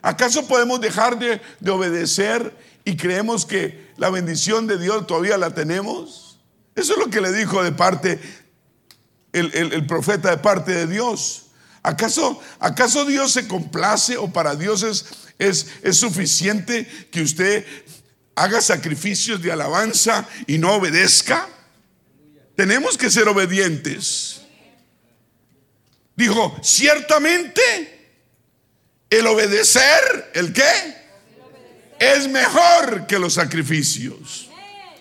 ¿Acaso podemos dejar de, de, obedecer y creemos que la bendición de Dios todavía la tenemos? Eso es lo que le dijo de parte el, el, el profeta de parte de Dios. ¿Acaso, ¿Acaso Dios se complace o para Dios es, es, es suficiente que usted haga sacrificios de alabanza y no obedezca? Tenemos que ser obedientes. Dijo, ciertamente el obedecer, ¿el qué? Es mejor que los sacrificios.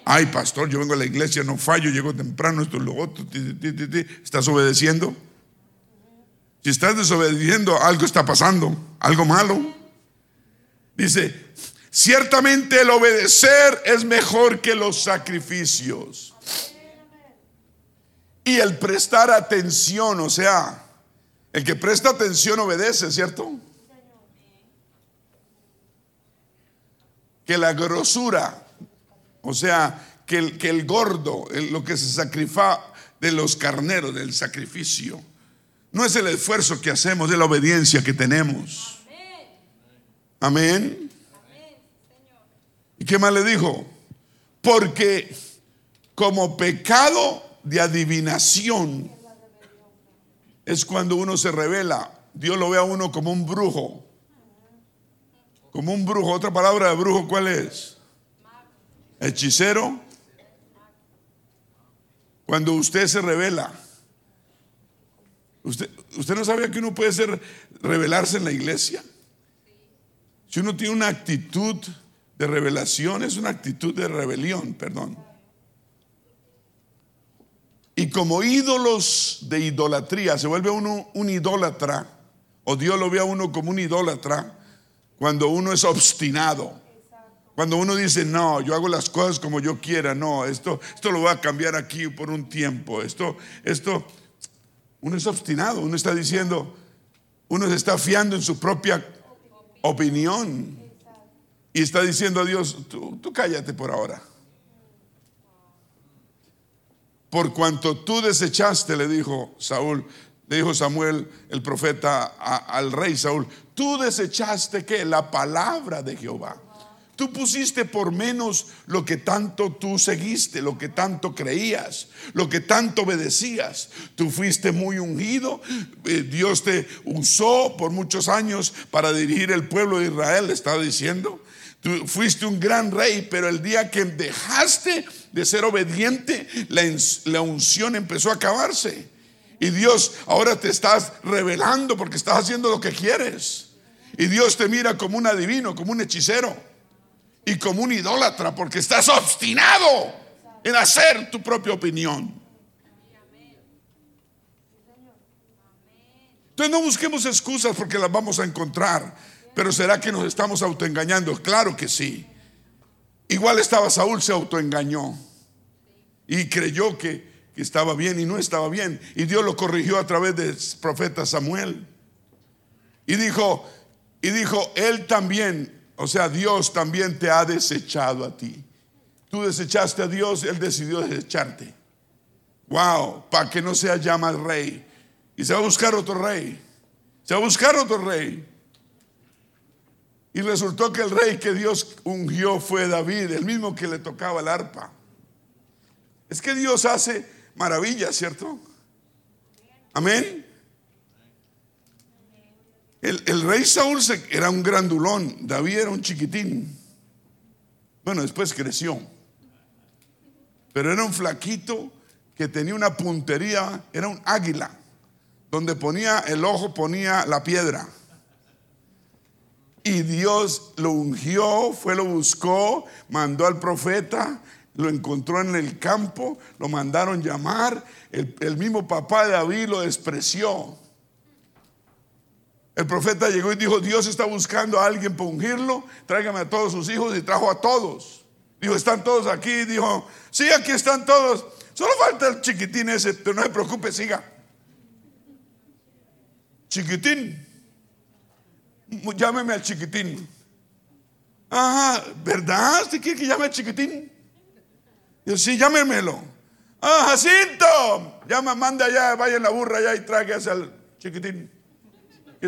Ay, pastor, yo vengo a la iglesia, no fallo, llego temprano, esto lo otro. ¿Estás obedeciendo? Si estás desobedeciendo, algo está pasando, algo malo. Dice, ciertamente el obedecer es mejor que los sacrificios. Y el prestar atención, o sea, el que presta atención obedece, ¿cierto? que la grosura, o sea, que el, que el gordo, lo que se sacrifica de los carneros, del sacrificio, no es el esfuerzo que hacemos, es la obediencia que tenemos. Amén. ¿Y qué más le dijo? Porque como pecado de adivinación es cuando uno se revela. Dios lo ve a uno como un brujo como un brujo. Otra palabra de brujo, ¿cuál es? Hechicero. Cuando usted se revela. Usted, usted no sabía que uno puede ser revelarse en la iglesia. Si uno tiene una actitud de revelación, es una actitud de rebelión, perdón. Y como ídolos de idolatría, se vuelve uno un idólatra, o Dios lo ve a uno como un idólatra, cuando uno es obstinado. Cuando uno dice, no, yo hago las cosas como yo quiera, no, esto, esto lo voy a cambiar aquí por un tiempo. Esto, esto, uno es obstinado, uno está diciendo, uno se está fiando en su propia opinión. Y está diciendo a Dios, tú, cállate por ahora. Por cuanto tú desechaste, le dijo Saúl, le dijo Samuel, el profeta, al rey Saúl, tú desechaste que la palabra de Jehová. Tú pusiste por menos lo que tanto tú seguiste, lo que tanto creías, lo que tanto obedecías. Tú fuiste muy ungido. Eh, Dios te usó por muchos años para dirigir el pueblo de Israel, estaba diciendo. Tú fuiste un gran rey, pero el día que dejaste de ser obediente, la, la unción empezó a acabarse. Y Dios ahora te estás revelando porque estás haciendo lo que quieres. Y Dios te mira como un adivino, como un hechicero y como un idólatra porque estás obstinado en hacer tu propia opinión. Entonces no busquemos excusas porque las vamos a encontrar. Pero ¿será que nos estamos autoengañando? Claro que sí. Igual estaba Saúl, se autoengañó y creyó que estaba bien y no estaba bien. Y Dios lo corrigió a través del profeta Samuel. Y dijo, y dijo, Él también, o sea, Dios también te ha desechado a ti. Tú desechaste a Dios, Él decidió desecharte. Wow, para que no sea ya más rey. Y se va a buscar otro rey. Se va a buscar otro rey. Y resultó que el rey que Dios ungió fue David, el mismo que le tocaba el arpa. Es que Dios hace maravillas, ¿cierto? Amén. El, rey Saúl era un grandulón, David era un chiquitín. Bueno, después creció. Pero era un flaquito que tenía una puntería, era un águila, donde ponía el ojo, ponía la piedra. Y Dios lo ungió, fue, lo buscó, mandó al profeta, lo encontró en el campo, lo mandaron llamar, el, el mismo papá de David lo despreció. El profeta llegó y dijo, Dios está buscando a alguien para ungirlo, tráigame a todos sus hijos y trajo a todos. Dijo, ¿están todos aquí? Dijo, sí, aquí están todos. Solo falta el chiquitín ese, pero no se preocupe, siga. Chiquitín. Llámeme al chiquitín. Ajá, ¿verdad? ¿Usted quiere que llame al chiquitín? Yo, sí, llámemelo. Ah, Jacinto. Llama, manda allá, vaya en la burra allá y tráigase al chiquitín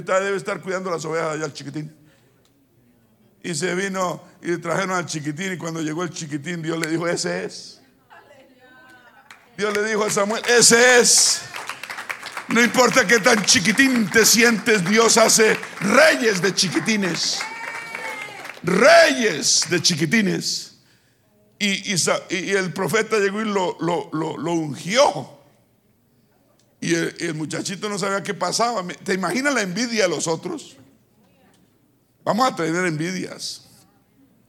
que debe estar cuidando las ovejas allá al chiquitín. Y se vino y trajeron al chiquitín y cuando llegó el chiquitín Dios le dijo, ese es. Dios le dijo a Samuel, ese es. No importa que tan chiquitín te sientes, Dios hace reyes de chiquitines. Reyes de chiquitines. Y, el profeta llegó y lo, ungió. Y el, muchachito no sabía qué pasaba. ¿Te imaginas la envidia de los otros? Vamos a tener envidias.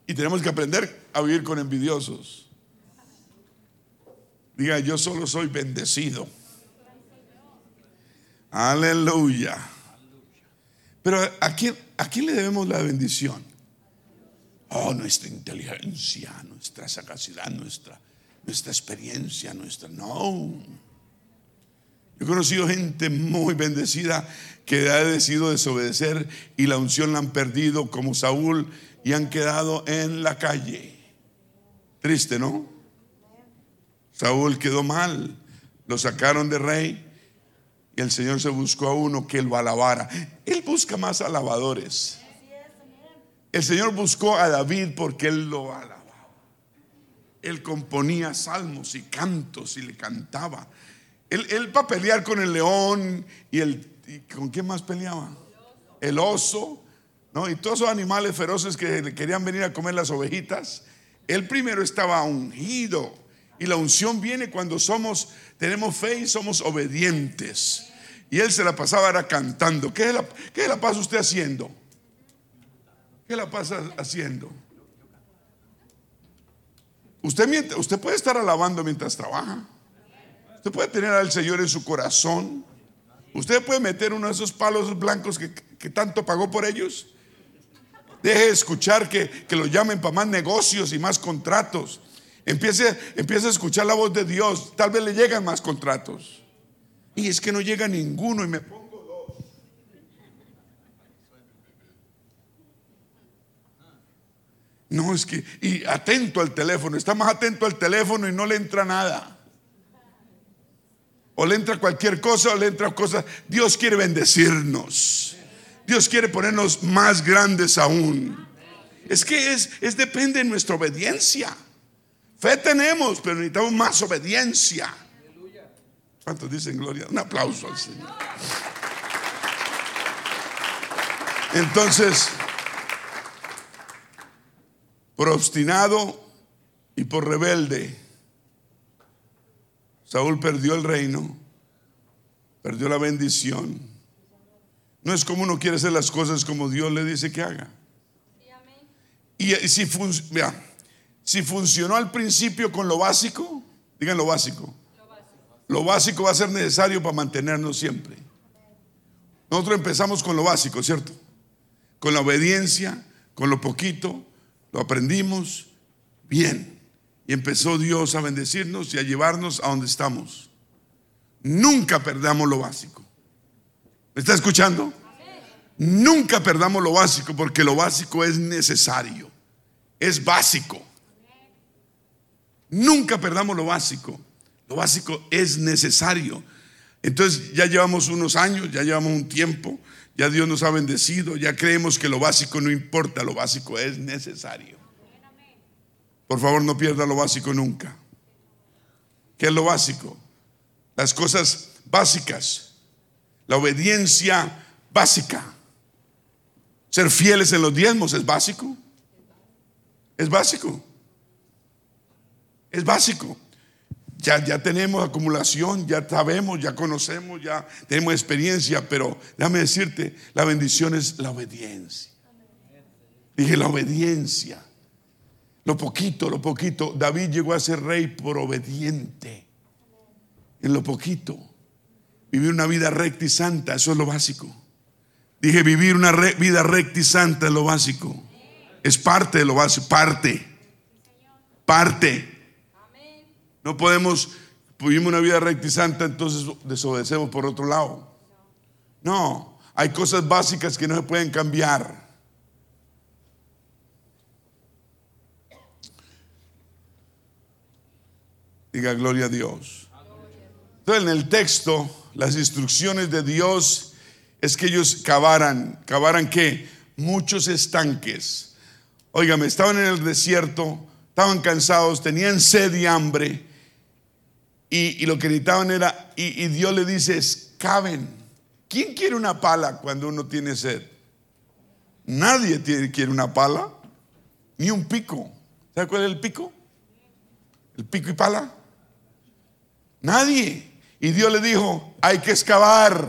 Y tenemos que aprender a vivir con envidiosos. Diga, yo solo soy bendecido. Aleluya. Pero ¿a quién, ¿a quién le debemos la bendición? Oh, nuestra inteligencia, nuestra sagacidad, nuestra, nuestra experiencia, nuestra... No. Yo he conocido gente muy bendecida que ha decidido desobedecer y la unción la han perdido como Saúl y han quedado en la calle. Triste, ¿no? Saúl quedó mal, lo sacaron de rey y el Señor se buscó a uno que lo alabara. Él busca más alabadores. El Señor buscó a David porque él lo alababa. Él componía salmos y cantos y le cantaba. Él, a pelear con el león y el... ¿Con quién más peleaba? El oso, ¿no? Y todos esos animales feroces que querían venir a comer las ovejitas. Él primero estaba ungido. Y la unción viene cuando somos, tenemos fe y somos obedientes. Y él se la pasaba era cantando. ¿Qué la, qué la pasa usted haciendo? ¿Qué la pasa haciendo? Usted, usted puede estar alabando mientras trabaja. Usted puede tener al Señor en su corazón. Usted puede meter uno de esos palos blancos que, tanto pagó por ellos. Deje de escuchar que, que lo llamen para más negocios y más contratos. Empiece, empiece a escuchar la voz de Dios. Tal vez le llegan más contratos. Y es que no llega ninguno y me pongo dos. No, es que, y atento al teléfono, está más atento al teléfono y no le entra nada o le entra cualquier cosa, o le entra cosas. Dios quiere bendecirnos. Dios quiere ponernos más grandes aún. Es que es, es depende de nuestra obediencia. Fe tenemos, pero necesitamos más obediencia. ¿Cuántos dicen gloria? Un aplauso al Señor. Entonces, por obstinado y por rebelde, Saúl perdió el reino, perdió la bendición. No es como uno quiere hacer las cosas como Dios le dice que haga. Y si, si funcionó al principio con lo básico, digan lo básico. Lo básico va a ser necesario para mantenernos siempre. Nosotros empezamos con lo básico, ¿cierto? Con la obediencia, con lo poquito, lo aprendimos bien. Y empezó Dios a bendecirnos y a llevarnos a donde estamos. Nunca perdamos lo básico. ¿Me está escuchando? Nunca perdamos lo básico porque lo básico es necesario. Es básico. Nunca perdamos lo básico. Lo básico es necesario. Entonces ya llevamos unos años, ya llevamos un tiempo, ya Dios nos ha bendecido, ya creemos que lo básico no importa, lo básico es necesario. Por favor, no pierda lo básico nunca. ¿Qué es lo básico? las cosas básicas, la obediencia básica. Ser fieles en los diezmos es básico. Es básico. Es básico. Ya, ya tenemos acumulación, ya sabemos, ya conocemos, ya tenemos experiencia, pero déjame decirte, la bendición es la obediencia. Dije la obediencia. Lo poquito, lo poquito. David llegó a ser rey por obediente. En lo poquito. Vivir una vida recta y santa, eso es lo básico. Dije, vivir una vida recta y santa es lo básico. Es parte de lo básico, parte. Parte. No podemos vivir una vida recta y santa, entonces desobedecemos por otro lado. No, hay cosas básicas que no se pueden cambiar. Diga gloria a Dios. Entonces en el texto, las instrucciones de Dios es que ellos cavaran, cavaran qué? Muchos estanques. Óigame, estaban en el desierto, estaban cansados, tenían sed y hambre. Y, lo que necesitaban era, y, Dios le dice, caven. ¿Quién quiere una pala cuando uno tiene sed? Nadie quiere una pala, ni un pico. ¿Sabe cuál es el pico? El pico y pala. Nadie. Y Dios le dijo, hay que excavar.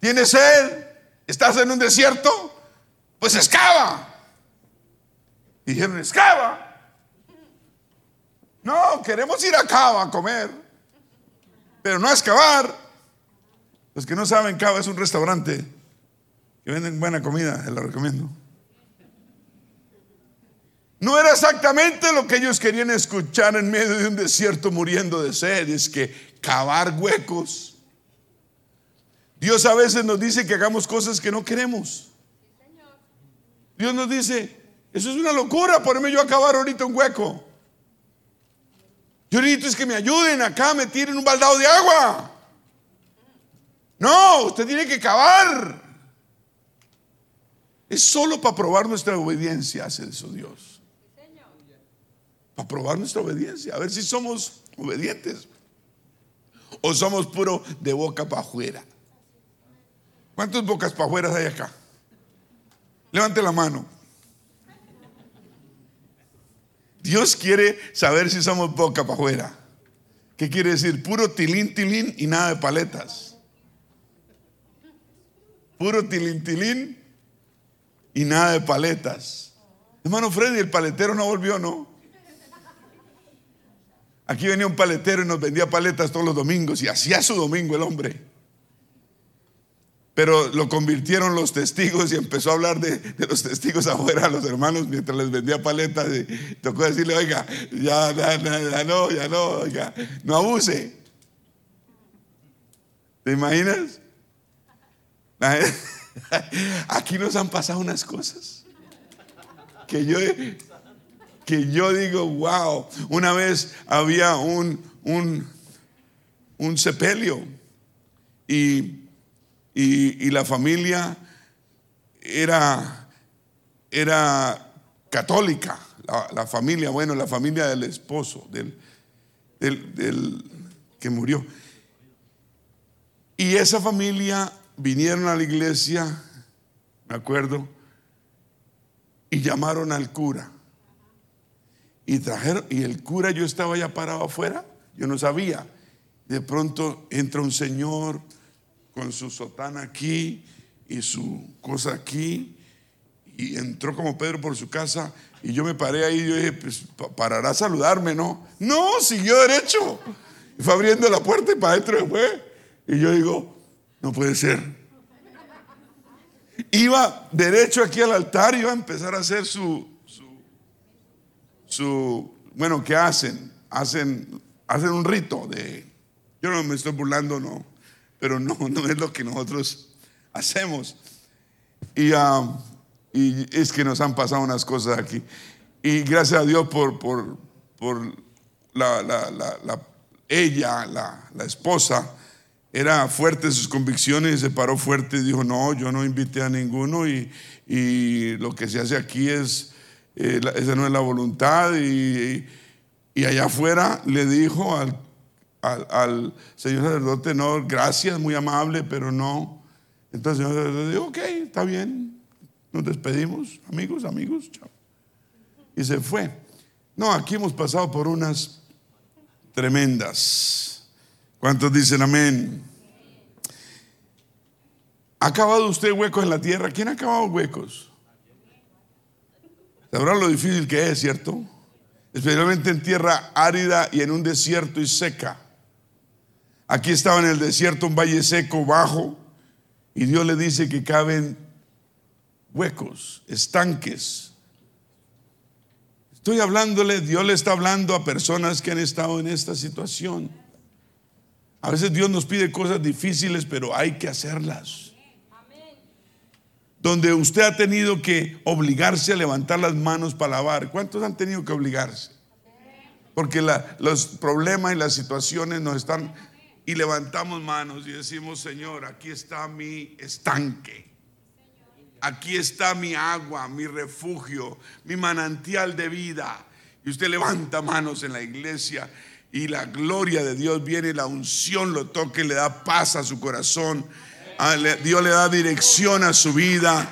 ¿Tienes sed? ¿Estás en un desierto? Pues excava. dijeron, excava. No, queremos ir a Cava a comer, pero no a excavar. Los que no saben, Cava es un restaurante que venden buena comida, se lo recomiendo. No era exactamente lo que ellos querían escuchar en medio de un desierto muriendo de sed, es que cavar huecos. Dios a veces nos dice que hagamos cosas que no queremos. Dios nos dice, eso es una locura, ponerme yo a cavar ahorita un hueco. Yo necesito es que me ayuden acá, me tiren un baldado de agua. No, usted tiene que cavar. Es solo para probar nuestra obediencia, hace eso Dios para probar nuestra obediencia, a ver si somos obedientes o somos puro de boca para afuera. ¿Cuántas bocas para afuera hay acá? Levante la mano. Dios quiere saber si somos boca para afuera. ¿Qué quiere decir? Puro tilín, tilín y nada de paletas. Puro tilín, tilín y nada de paletas. Hermano Freddy, el paletero no volvió, ¿no? Aquí venía un paletero y nos vendía paletas todos los domingos y hacía su domingo el hombre. Pero lo convirtieron los testigos y empezó a hablar de, los testigos afuera a los hermanos mientras les vendía paletas. Y tocó decirle, oiga, ya, ya, no, ya no, oiga, no abuse. ¿Te imaginas? [LAUGHS] Aquí nos han pasado unas cosas que yo que yo digo, wow, una vez había un, un, un sepelio y, y, la familia era, era católica, la, familia, bueno, la familia del esposo, del, del, que murió. Y esa familia vinieron a la iglesia, me acuerdo, y llamaron al cura. Y trajeron, y el cura, yo estaba ya parado afuera, yo no sabía. De pronto entra un señor con su sotana aquí y su cosa aquí, y entró como Pedro por su casa, y yo me paré ahí y yo dije, pues parará a saludarme, ¿no? No, siguió derecho. Y fue abriendo la puerta y para adentro después. Y yo digo, no puede ser. Iba derecho aquí al altar iba a empezar a hacer su, su, bueno, ¿qué hacen? Hacen, hacen un rito de, yo no me estoy burlando, no, pero no, [LAUGHS] no es lo que nosotros hacemos. Y, um, y es que nos han pasado unas cosas aquí. Y gracias a Dios por, por, por la, la, la, ella, la, esposa, era fuerte en sus convicciones y se paró fuerte y dijo, no, yo no invité a ninguno y, y lo que se hace aquí es eh, esa no es la voluntad. Y, allá afuera le dijo al, al, señor sacerdote, no, gracias, muy amable, pero no. Entonces el señor sacerdote dijo, ok, está bien, nos despedimos, amigos, amigos, chao. Y se fue. No, aquí hemos pasado por unas tremendas. ¿Cuántos dicen amén? ¿Ha acabado usted huecos en la tierra? ¿Quién ha acabado huecos? Sabrá lo difícil que es, ¿cierto? Especialmente en tierra árida y en un desierto y seca. Aquí estaba en el desierto un valle seco bajo y Dios le dice que caben huecos, estanques. Estoy hablándole, Dios le está hablando a personas que han estado en esta situación. A veces Dios nos pide cosas difíciles, pero hay que hacerlas. Donde usted ha tenido que obligarse a levantar las manos para lavar. ¿Cuántos han tenido que obligarse? Porque los problemas y las situaciones nos están... Y levantamos manos y decimos, Señor, aquí está mi estanque. Aquí está mi agua, mi refugio, mi manantial de vida. Y usted levanta manos en la iglesia y la gloria de Dios viene, la unción lo toca y le da paz a su corazón. Ah, Dios le da dirección a su vida.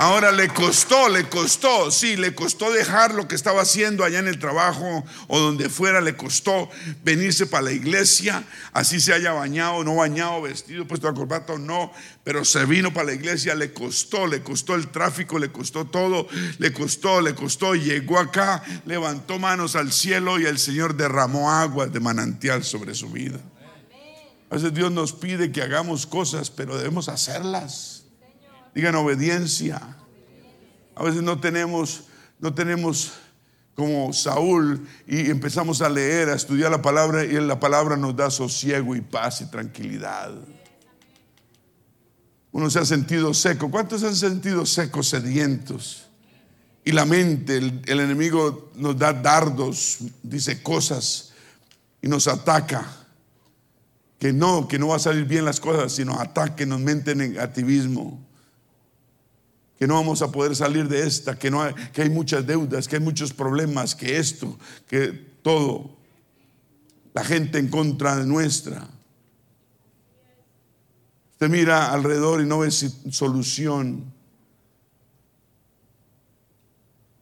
Ahora le costó, le costó, sí, le costó dejar lo que estaba haciendo allá en el trabajo o donde fuera, le costó venirse para la iglesia, así se haya bañado, no bañado, vestido, puesto la corbata o no, pero se vino para la iglesia, le costó, le costó el tráfico, le costó todo, le costó, le costó, llegó acá, levantó manos al cielo y el Señor derramó aguas de manantial sobre su vida. A veces Dios nos pide que hagamos cosas, pero debemos hacerlas. Digan obediencia. A veces no tenemos, no tenemos como Saúl y empezamos a leer, a estudiar la palabra y la palabra nos da sosiego y paz y tranquilidad. Uno se ha sentido seco. ¿Cuántos han sentido secos, sedientos? Y la mente, el, enemigo nos da dardos, dice cosas y nos ataca. Que no, que no va a salir bien las cosas, sino ataque, nos mente negativismo que no vamos a poder salir de esta, que, no hay, que hay muchas deudas, que hay muchos problemas, que esto, que todo, la gente en contra de nuestra. Usted mira alrededor y no ve solución,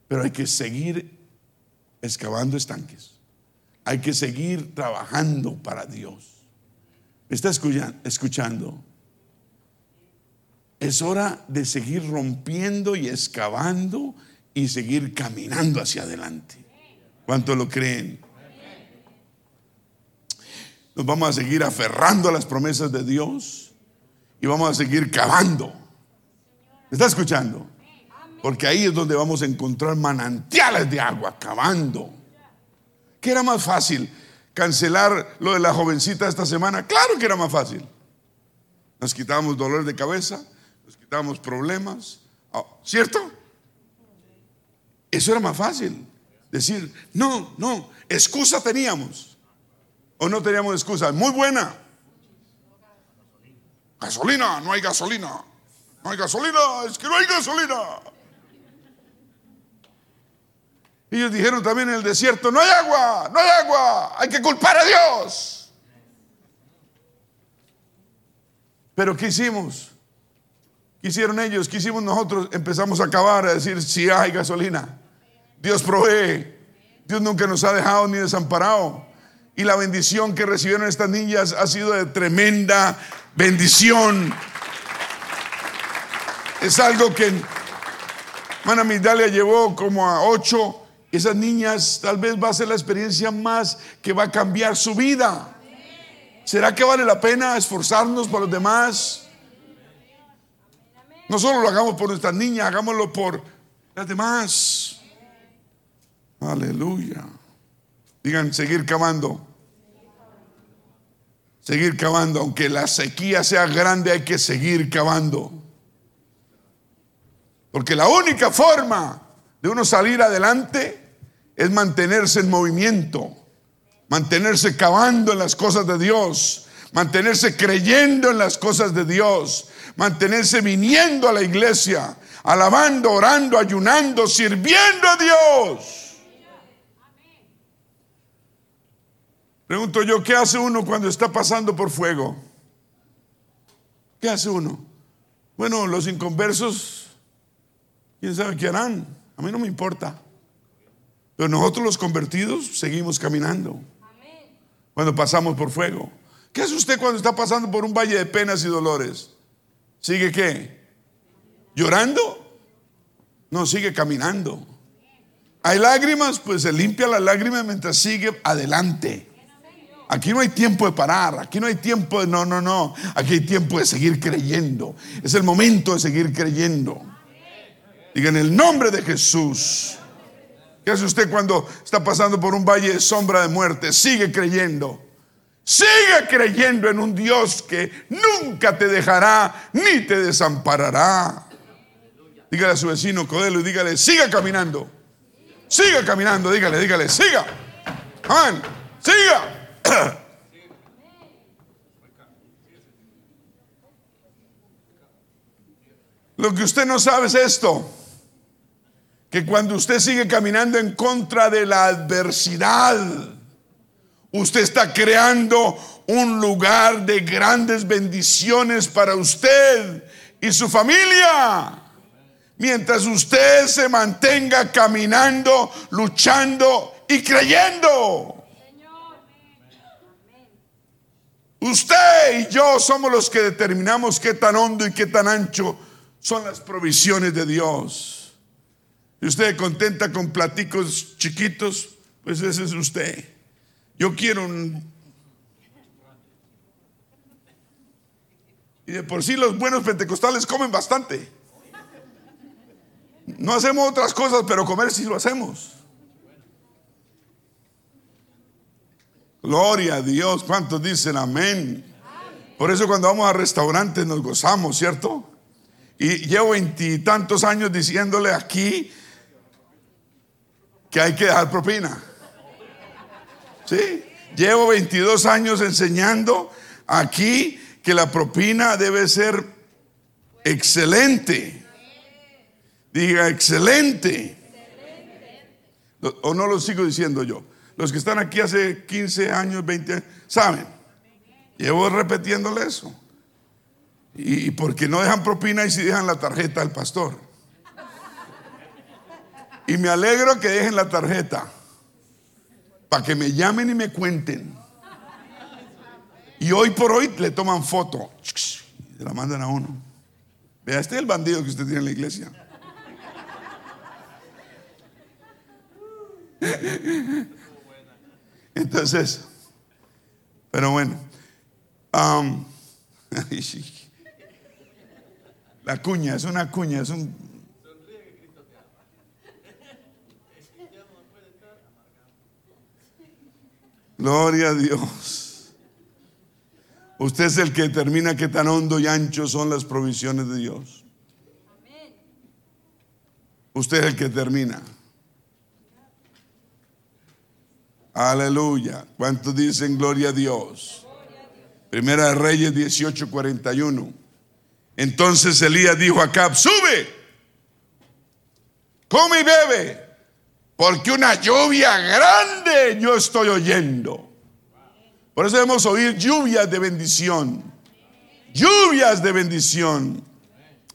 pero hay que seguir excavando estanques, hay que seguir trabajando para Dios. ¿Me está escuchando? Es hora de seguir rompiendo y excavando y seguir caminando hacia adelante. ¿Cuánto lo creen? Nos vamos a seguir aferrando a las promesas de Dios y vamos a seguir cavando. ¿Me está escuchando? Porque ahí es donde vamos a encontrar manantiales de agua, cavando. ¿Qué era más fácil? ¿Cancelar lo de la jovencita esta semana? Claro que era más fácil. Nos quitábamos dolor de cabeza, nos quitamos problemas, ah, ¿cierto? Eso era más fácil. Decir, no, no, excusa teníamos. O no teníamos excusa. Muy buena. Gasolina, no hay gasolina. No hay gasolina, es que no hay gasolina. Ellos dijeron también en el desierto, no hay agua, no hay agua, hay que culpar a Dios. Pero ¿qué hicimos? Hicieron ellos? ¿Qué hicimos nosotros? Empezamos a acabar a decir, si hay gasolina. Dios provee. Dios nunca nos ha dejado ni desamparado. Y la bendición que recibieron estas niñas ha sido de tremenda bendición. Es algo que Mana Migdalia llevó como a ocho. Esas niñas tal vez va a ser la experiencia más que va a cambiar su vida. ¿Será que vale la pena esforzarnos por los demás? No solo lo hagamos por nuestras niñas, hagámoslo por las demás. Aleluya. Digan, seguir cavando. Seguir cavando. Aunque la sequía sea grande, hay que seguir cavando. Porque la única forma de uno salir adelante es mantenerse en movimiento, mantenerse cavando en las cosas de Dios, mantenerse creyendo en las cosas de Dios, mantenerse viniendo a la iglesia, alabando, orando, ayunando, sirviendo a Dios. Pregunto yo, ¿qué hace uno cuando está pasando por fuego? ¿Qué hace uno? Bueno, los inconversos, quién sabe qué harán. A mí no me importa. Pero nosotros los convertidos seguimos caminando cuando pasamos por fuego. ¿Qué hace usted cuando está pasando por un valle de penas y dolores? ¿Sigue qué? ¿Llorando? No, sigue caminando. ¿Hay lágrimas? Pues se limpia las lágrimas mientras sigue adelante. Aquí no hay tiempo de parar, aquí no hay tiempo de no, no, no. Aquí hay tiempo de seguir creyendo. Es el momento de seguir creyendo. Diga en el nombre de Jesús. ¿Qué hace usted cuando está pasando por un valle de sombra de muerte? Sigue creyendo. Sigue creyendo en un Dios que nunca te dejará ni te desamparará. Dígale a su vecino Codelo y dígale, siga caminando. Siga caminando, dígale, dígale, siga. Amén. Siga. [CLEARS THROAT] Lo que usted no sabe es esto que cuando usted sigue caminando en contra de la adversidad, usted está creando un lugar de grandes bendiciones para usted y su familia. Mientras usted se mantenga caminando, luchando y creyendo. Usted y yo somos los que determinamos qué tan hondo y qué tan ancho son las provisiones de Dios. Si usted contenta con platicos chiquitos, pues ese es usted. Yo quiero un... Y de por sí los buenos pentecostales comen bastante. No hacemos otras cosas, pero comer sí lo hacemos. Gloria a Dios. ¿Cuántos dicen amén? Por eso cuando vamos a restaurantes nos gozamos, ¿cierto? Y llevo veintitantos años diciéndole aquí que hay que dejar propina. Sí, llevo 22 años enseñando aquí que la propina debe ser excelente. Diga, excelente. O no lo sigo diciendo yo. Los que están aquí hace 15 años, 20 años, saben. Llevo repitiéndole eso. Y porque no dejan propina y si dejan la tarjeta al pastor. Y me alegro que dejen la tarjeta para que me llamen y me cuenten. Y hoy por hoy le toman foto y la mandan a uno. Vea, este es el bandido que usted tiene en la iglesia. Entonces, pero bueno, [LAUGHS] la cuña, es una cuña, es un Gloria a Dios. Usted es el que determina qué tan hondo y ancho son las provisiones de Dios. Usted es el que determina. Aleluya. ¿Cuántos dicen gloria a Dios? Primera de Reyes 18:41. Entonces Elías dijo a Cap, sube, come y bebe porque una lluvia grande yo estoy oyendo. Por eso debemos oír lluvias de bendición. Lluvias de bendición.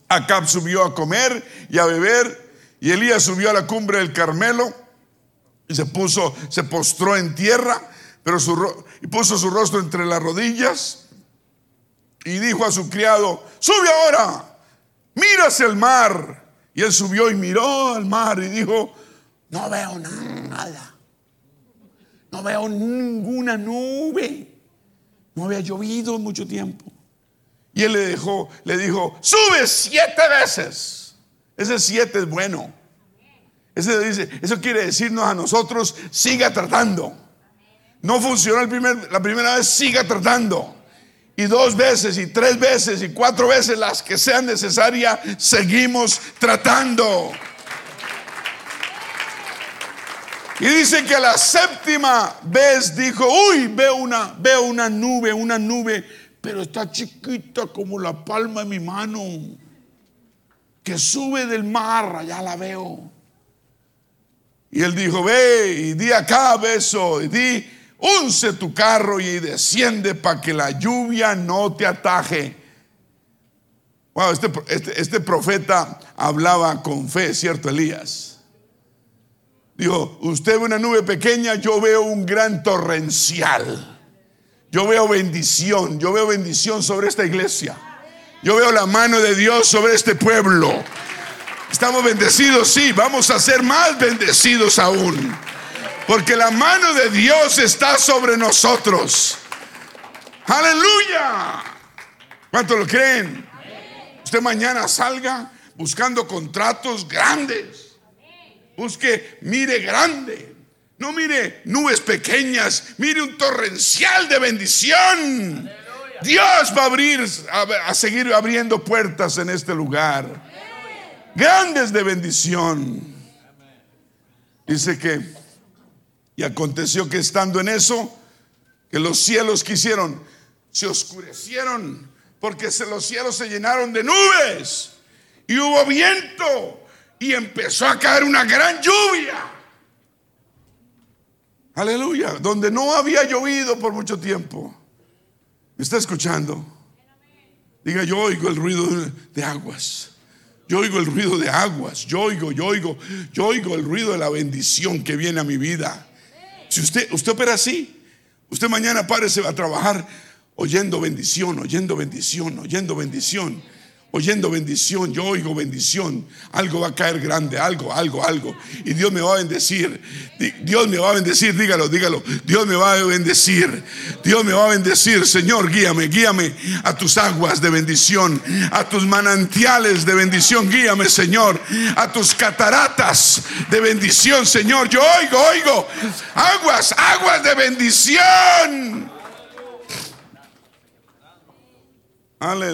Acab subió a comer y a beber. Y Elías subió a la cumbre del Carmelo y se puso, se postró en tierra, pero y puso su rostro entre las rodillas y dijo a su criado: Sube ahora, mira hacia el mar. Y él subió y miró al mar y dijo: no veo nada. No veo ninguna nube. No había llovido mucho tiempo. Y él le dejó, le dijo, sube siete veces. Ese siete es bueno. Ese dice, eso quiere decirnos a nosotros, siga tratando. No funcionó el primer, la primera vez, siga tratando. Y dos veces, y tres veces, y cuatro veces, las que sean necesarias, seguimos tratando. Y dice que la séptima vez dijo, uy, veo una, veo una nube, una nube, pero está chiquita como la palma de mi mano, que sube del mar, allá la veo. Y él dijo, ve y di acá beso, y di unce tu carro y desciende para que la lluvia no te ataje. Wow, este, este, este, profeta hablaba con fe, ¿cierto, Elías? Dijo, usted ve una nube pequeña, yo veo un gran torrencial. Yo veo bendición, yo veo bendición sobre esta iglesia. Yo veo la mano de Dios sobre este pueblo. Estamos bendecidos, sí, vamos a ser más bendecidos aún. Porque la mano de Dios está sobre nosotros. Aleluya. ¿Cuánto lo creen? Usted mañana salga buscando contratos grandes. Busque, mire grande. No mire nubes pequeñas, mire un torrencial de bendición. Dios va a abrir, a, seguir abriendo puertas en este lugar. Grandes de bendición. Dice que, y aconteció que estando en eso, que los cielos quisieron, se oscurecieron, porque los cielos se llenaron de nubes, y hubo viento, y empezó a caer una gran lluvia. Aleluya, donde no había llovido por mucho tiempo. ¿Me está escuchando? Diga, yo oigo el ruido de aguas. Yo oigo el ruido de aguas. Yo oigo, yo oigo, yo oigo el ruido de la bendición que viene a mi vida. Si usted, usted opera así, usted mañana párese a trabajar oyendo bendición, oyendo bendición, oyendo bendición oyendo bendición, yo oigo bendición, algo va a caer grande, algo, algo, algo. Y Dios me va a bendecir, Dios me va a bendecir, dígalo, dígalo, Dios me va a bendecir, Dios me va a bendecir, Señor, guíame, guíame a tus aguas de bendición, a tus manantiales de bendición, guíame, Señor, a tus cataratas de bendición, Señor, yo oigo, oigo, aguas, aguas de bendición. Aleluya.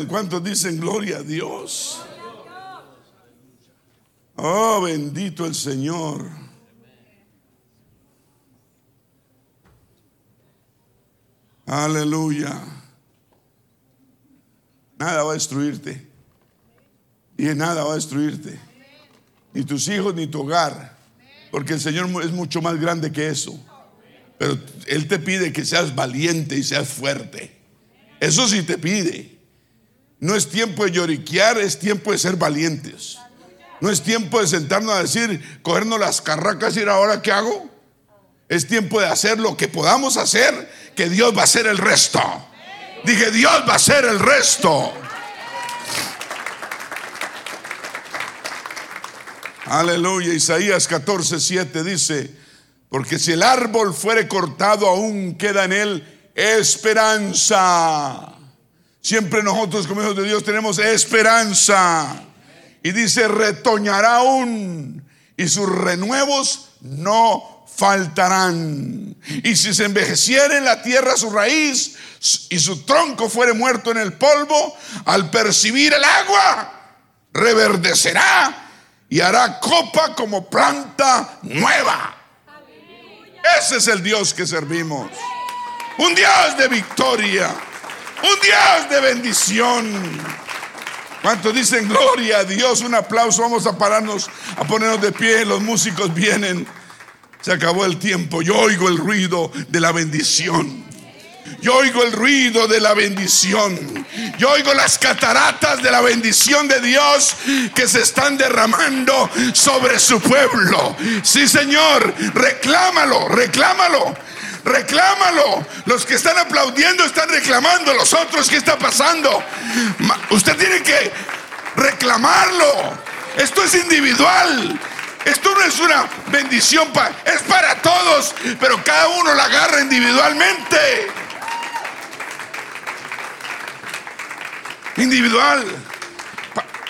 ¿Cuántos dicen gloria a Dios? Oh, bendito el Señor. Aleluya. Nada va a destruirte. Y nada va a destruirte. Ni tus hijos ni tu hogar. Porque el Señor es mucho más grande que eso. Pero Él te pide que seas valiente y seas fuerte. Eso sí te pide. No es tiempo de lloriquear, es tiempo de ser valientes. No es tiempo de sentarnos a decir, cogernos las carracas y ir ahora qué hago. Es tiempo de hacer lo que podamos hacer, que Dios va a hacer el resto. Dije, Dios va a hacer el resto. Aleluya. Isaías 14, 7 dice, porque si el árbol fuere cortado, aún queda en él esperanza. Siempre nosotros como hijos de Dios tenemos esperanza. Y dice, retoñará aún y sus renuevos no faltarán. Y si se envejeciera en la tierra su raíz y su tronco fuere muerto en el polvo, al percibir el agua, reverdecerá y hará copa como planta nueva. Ese es el Dios que servimos. Un Dios de victoria. Un Dios de bendición. ¿Cuántos dicen gloria a Dios? Un aplauso. Vamos a pararnos, a ponernos de pie. Los músicos vienen. Se acabó el tiempo. Yo oigo el ruido de la bendición. Yo oigo el ruido de la bendición. Yo oigo las cataratas de la bendición de Dios que se están derramando sobre su pueblo. Sí, Señor, reclámalo, reclámalo. Reclámalo. Los que están aplaudiendo están reclamando. Los otros, ¿qué está pasando? Usted tiene que reclamarlo. Esto es individual. Esto no es una bendición, es para todos, pero cada uno la agarra individualmente. Individual.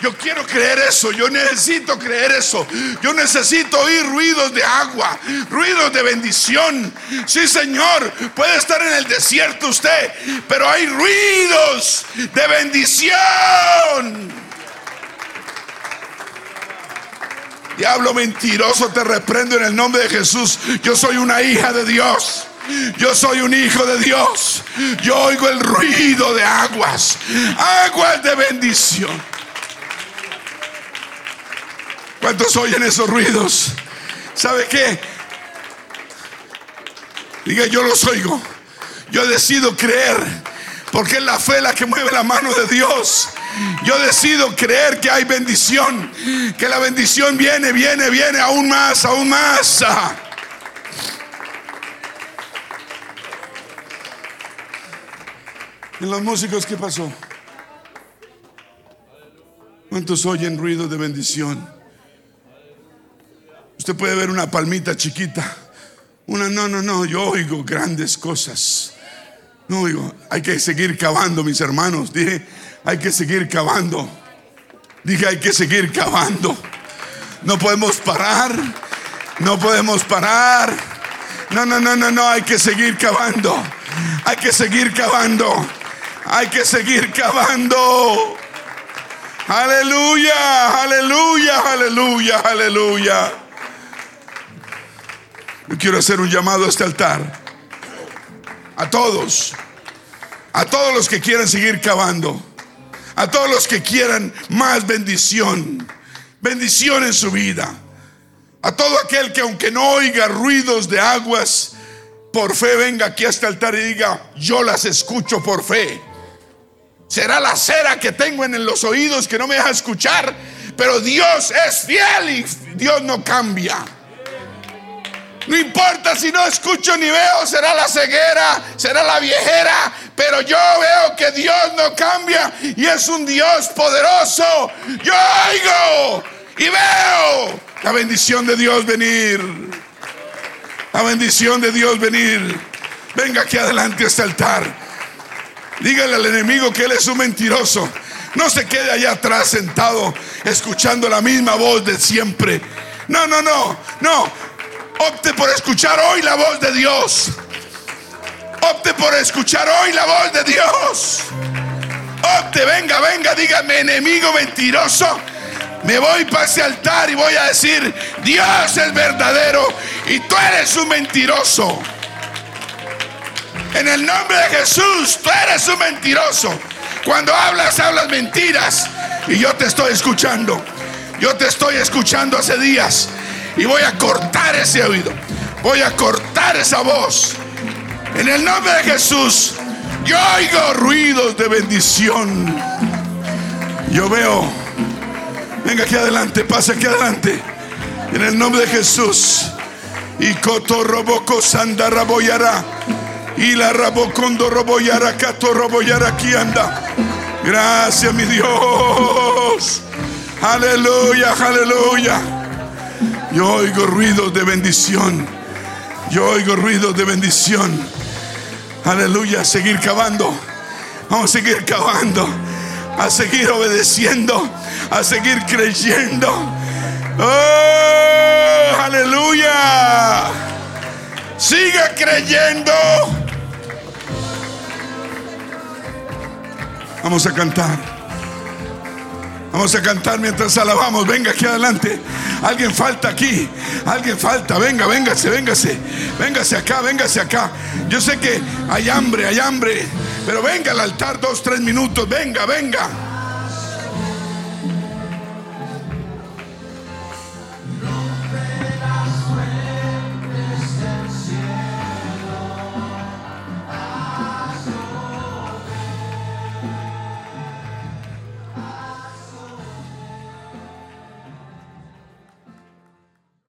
Yo quiero creer eso, yo necesito creer eso. Yo necesito oír ruidos de agua, ruidos de bendición. Sí, Señor, puede estar en el desierto usted, pero hay ruidos de bendición. Diablo mentiroso, te reprendo en el nombre de Jesús. Yo soy una hija de Dios. Yo soy un hijo de Dios. Yo oigo el ruido de aguas, aguas de bendición. ¿Cuántos oyen esos ruidos? ¿Sabe qué? Diga, yo los oigo. Yo decido creer. Porque es la fe la que mueve la mano de Dios. Yo decido creer que hay bendición. Que la bendición viene, viene, viene aún más, aún más. En los músicos, ¿qué pasó? ¿Cuántos oyen ruido de bendición? Usted puede ver una palmita chiquita. Una, no, no, no, yo oigo grandes cosas. No oigo, hay que seguir cavando, mis hermanos. Dije, hay que seguir cavando. Dije, hay que seguir cavando. No podemos parar. No podemos parar. No, no, no, no, no, hay que seguir cavando. Hay que seguir cavando. Hay que seguir cavando. Aleluya, aleluya, aleluya, aleluya. Yo quiero hacer un llamado a este altar. A todos. A todos los que quieran seguir cavando. A todos los que quieran más bendición. Bendición en su vida. A todo aquel que aunque no oiga ruidos de aguas, por fe venga aquí a este altar y diga, yo las escucho por fe. Será la cera que tengo en los oídos que no me deja escuchar. Pero Dios es fiel y Dios no cambia. No importa si no escucho ni veo, será la ceguera, será la viejera, pero yo veo que Dios no cambia y es un Dios poderoso. Yo oigo y veo la bendición de Dios venir. La bendición de Dios venir. Venga aquí adelante a este altar. Dígale al enemigo que él es un mentiroso. No se quede allá atrás sentado escuchando la misma voz de siempre. No, no, no, no. Opte por escuchar hoy la voz de Dios. Opte por escuchar hoy la voz de Dios. Opte, venga, venga, dígame, enemigo mentiroso. Me voy para ese altar y voy a decir, Dios es verdadero y tú eres un mentiroso. En el nombre de Jesús, tú eres un mentiroso. Cuando hablas, hablas mentiras. Y yo te estoy escuchando. Yo te estoy escuchando hace días. Y voy a cortar ese oído. Voy a cortar esa voz. En el nombre de Jesús, yo oigo ruidos de bendición. Yo veo. Venga aquí adelante, pase aquí adelante. En el nombre de Jesús. Y Cotorroboco Sandaraboyara. Y la rabocondo roboyara cato roboyara aquí anda. Gracias, mi Dios. Aleluya, aleluya. Yo oigo ruidos de bendición. Yo oigo ruidos de bendición. Aleluya, seguir cavando. Vamos a seguir cavando. A seguir obedeciendo. A seguir creyendo. Oh, aleluya. Siga creyendo. Vamos a cantar. Vamos a cantar mientras alabamos. Venga aquí adelante. Alguien falta aquí. Alguien falta. Venga, véngase, véngase. Véngase acá, véngase acá. Yo sé que hay hambre, hay hambre. Pero venga al altar dos, tres minutos. Venga, venga.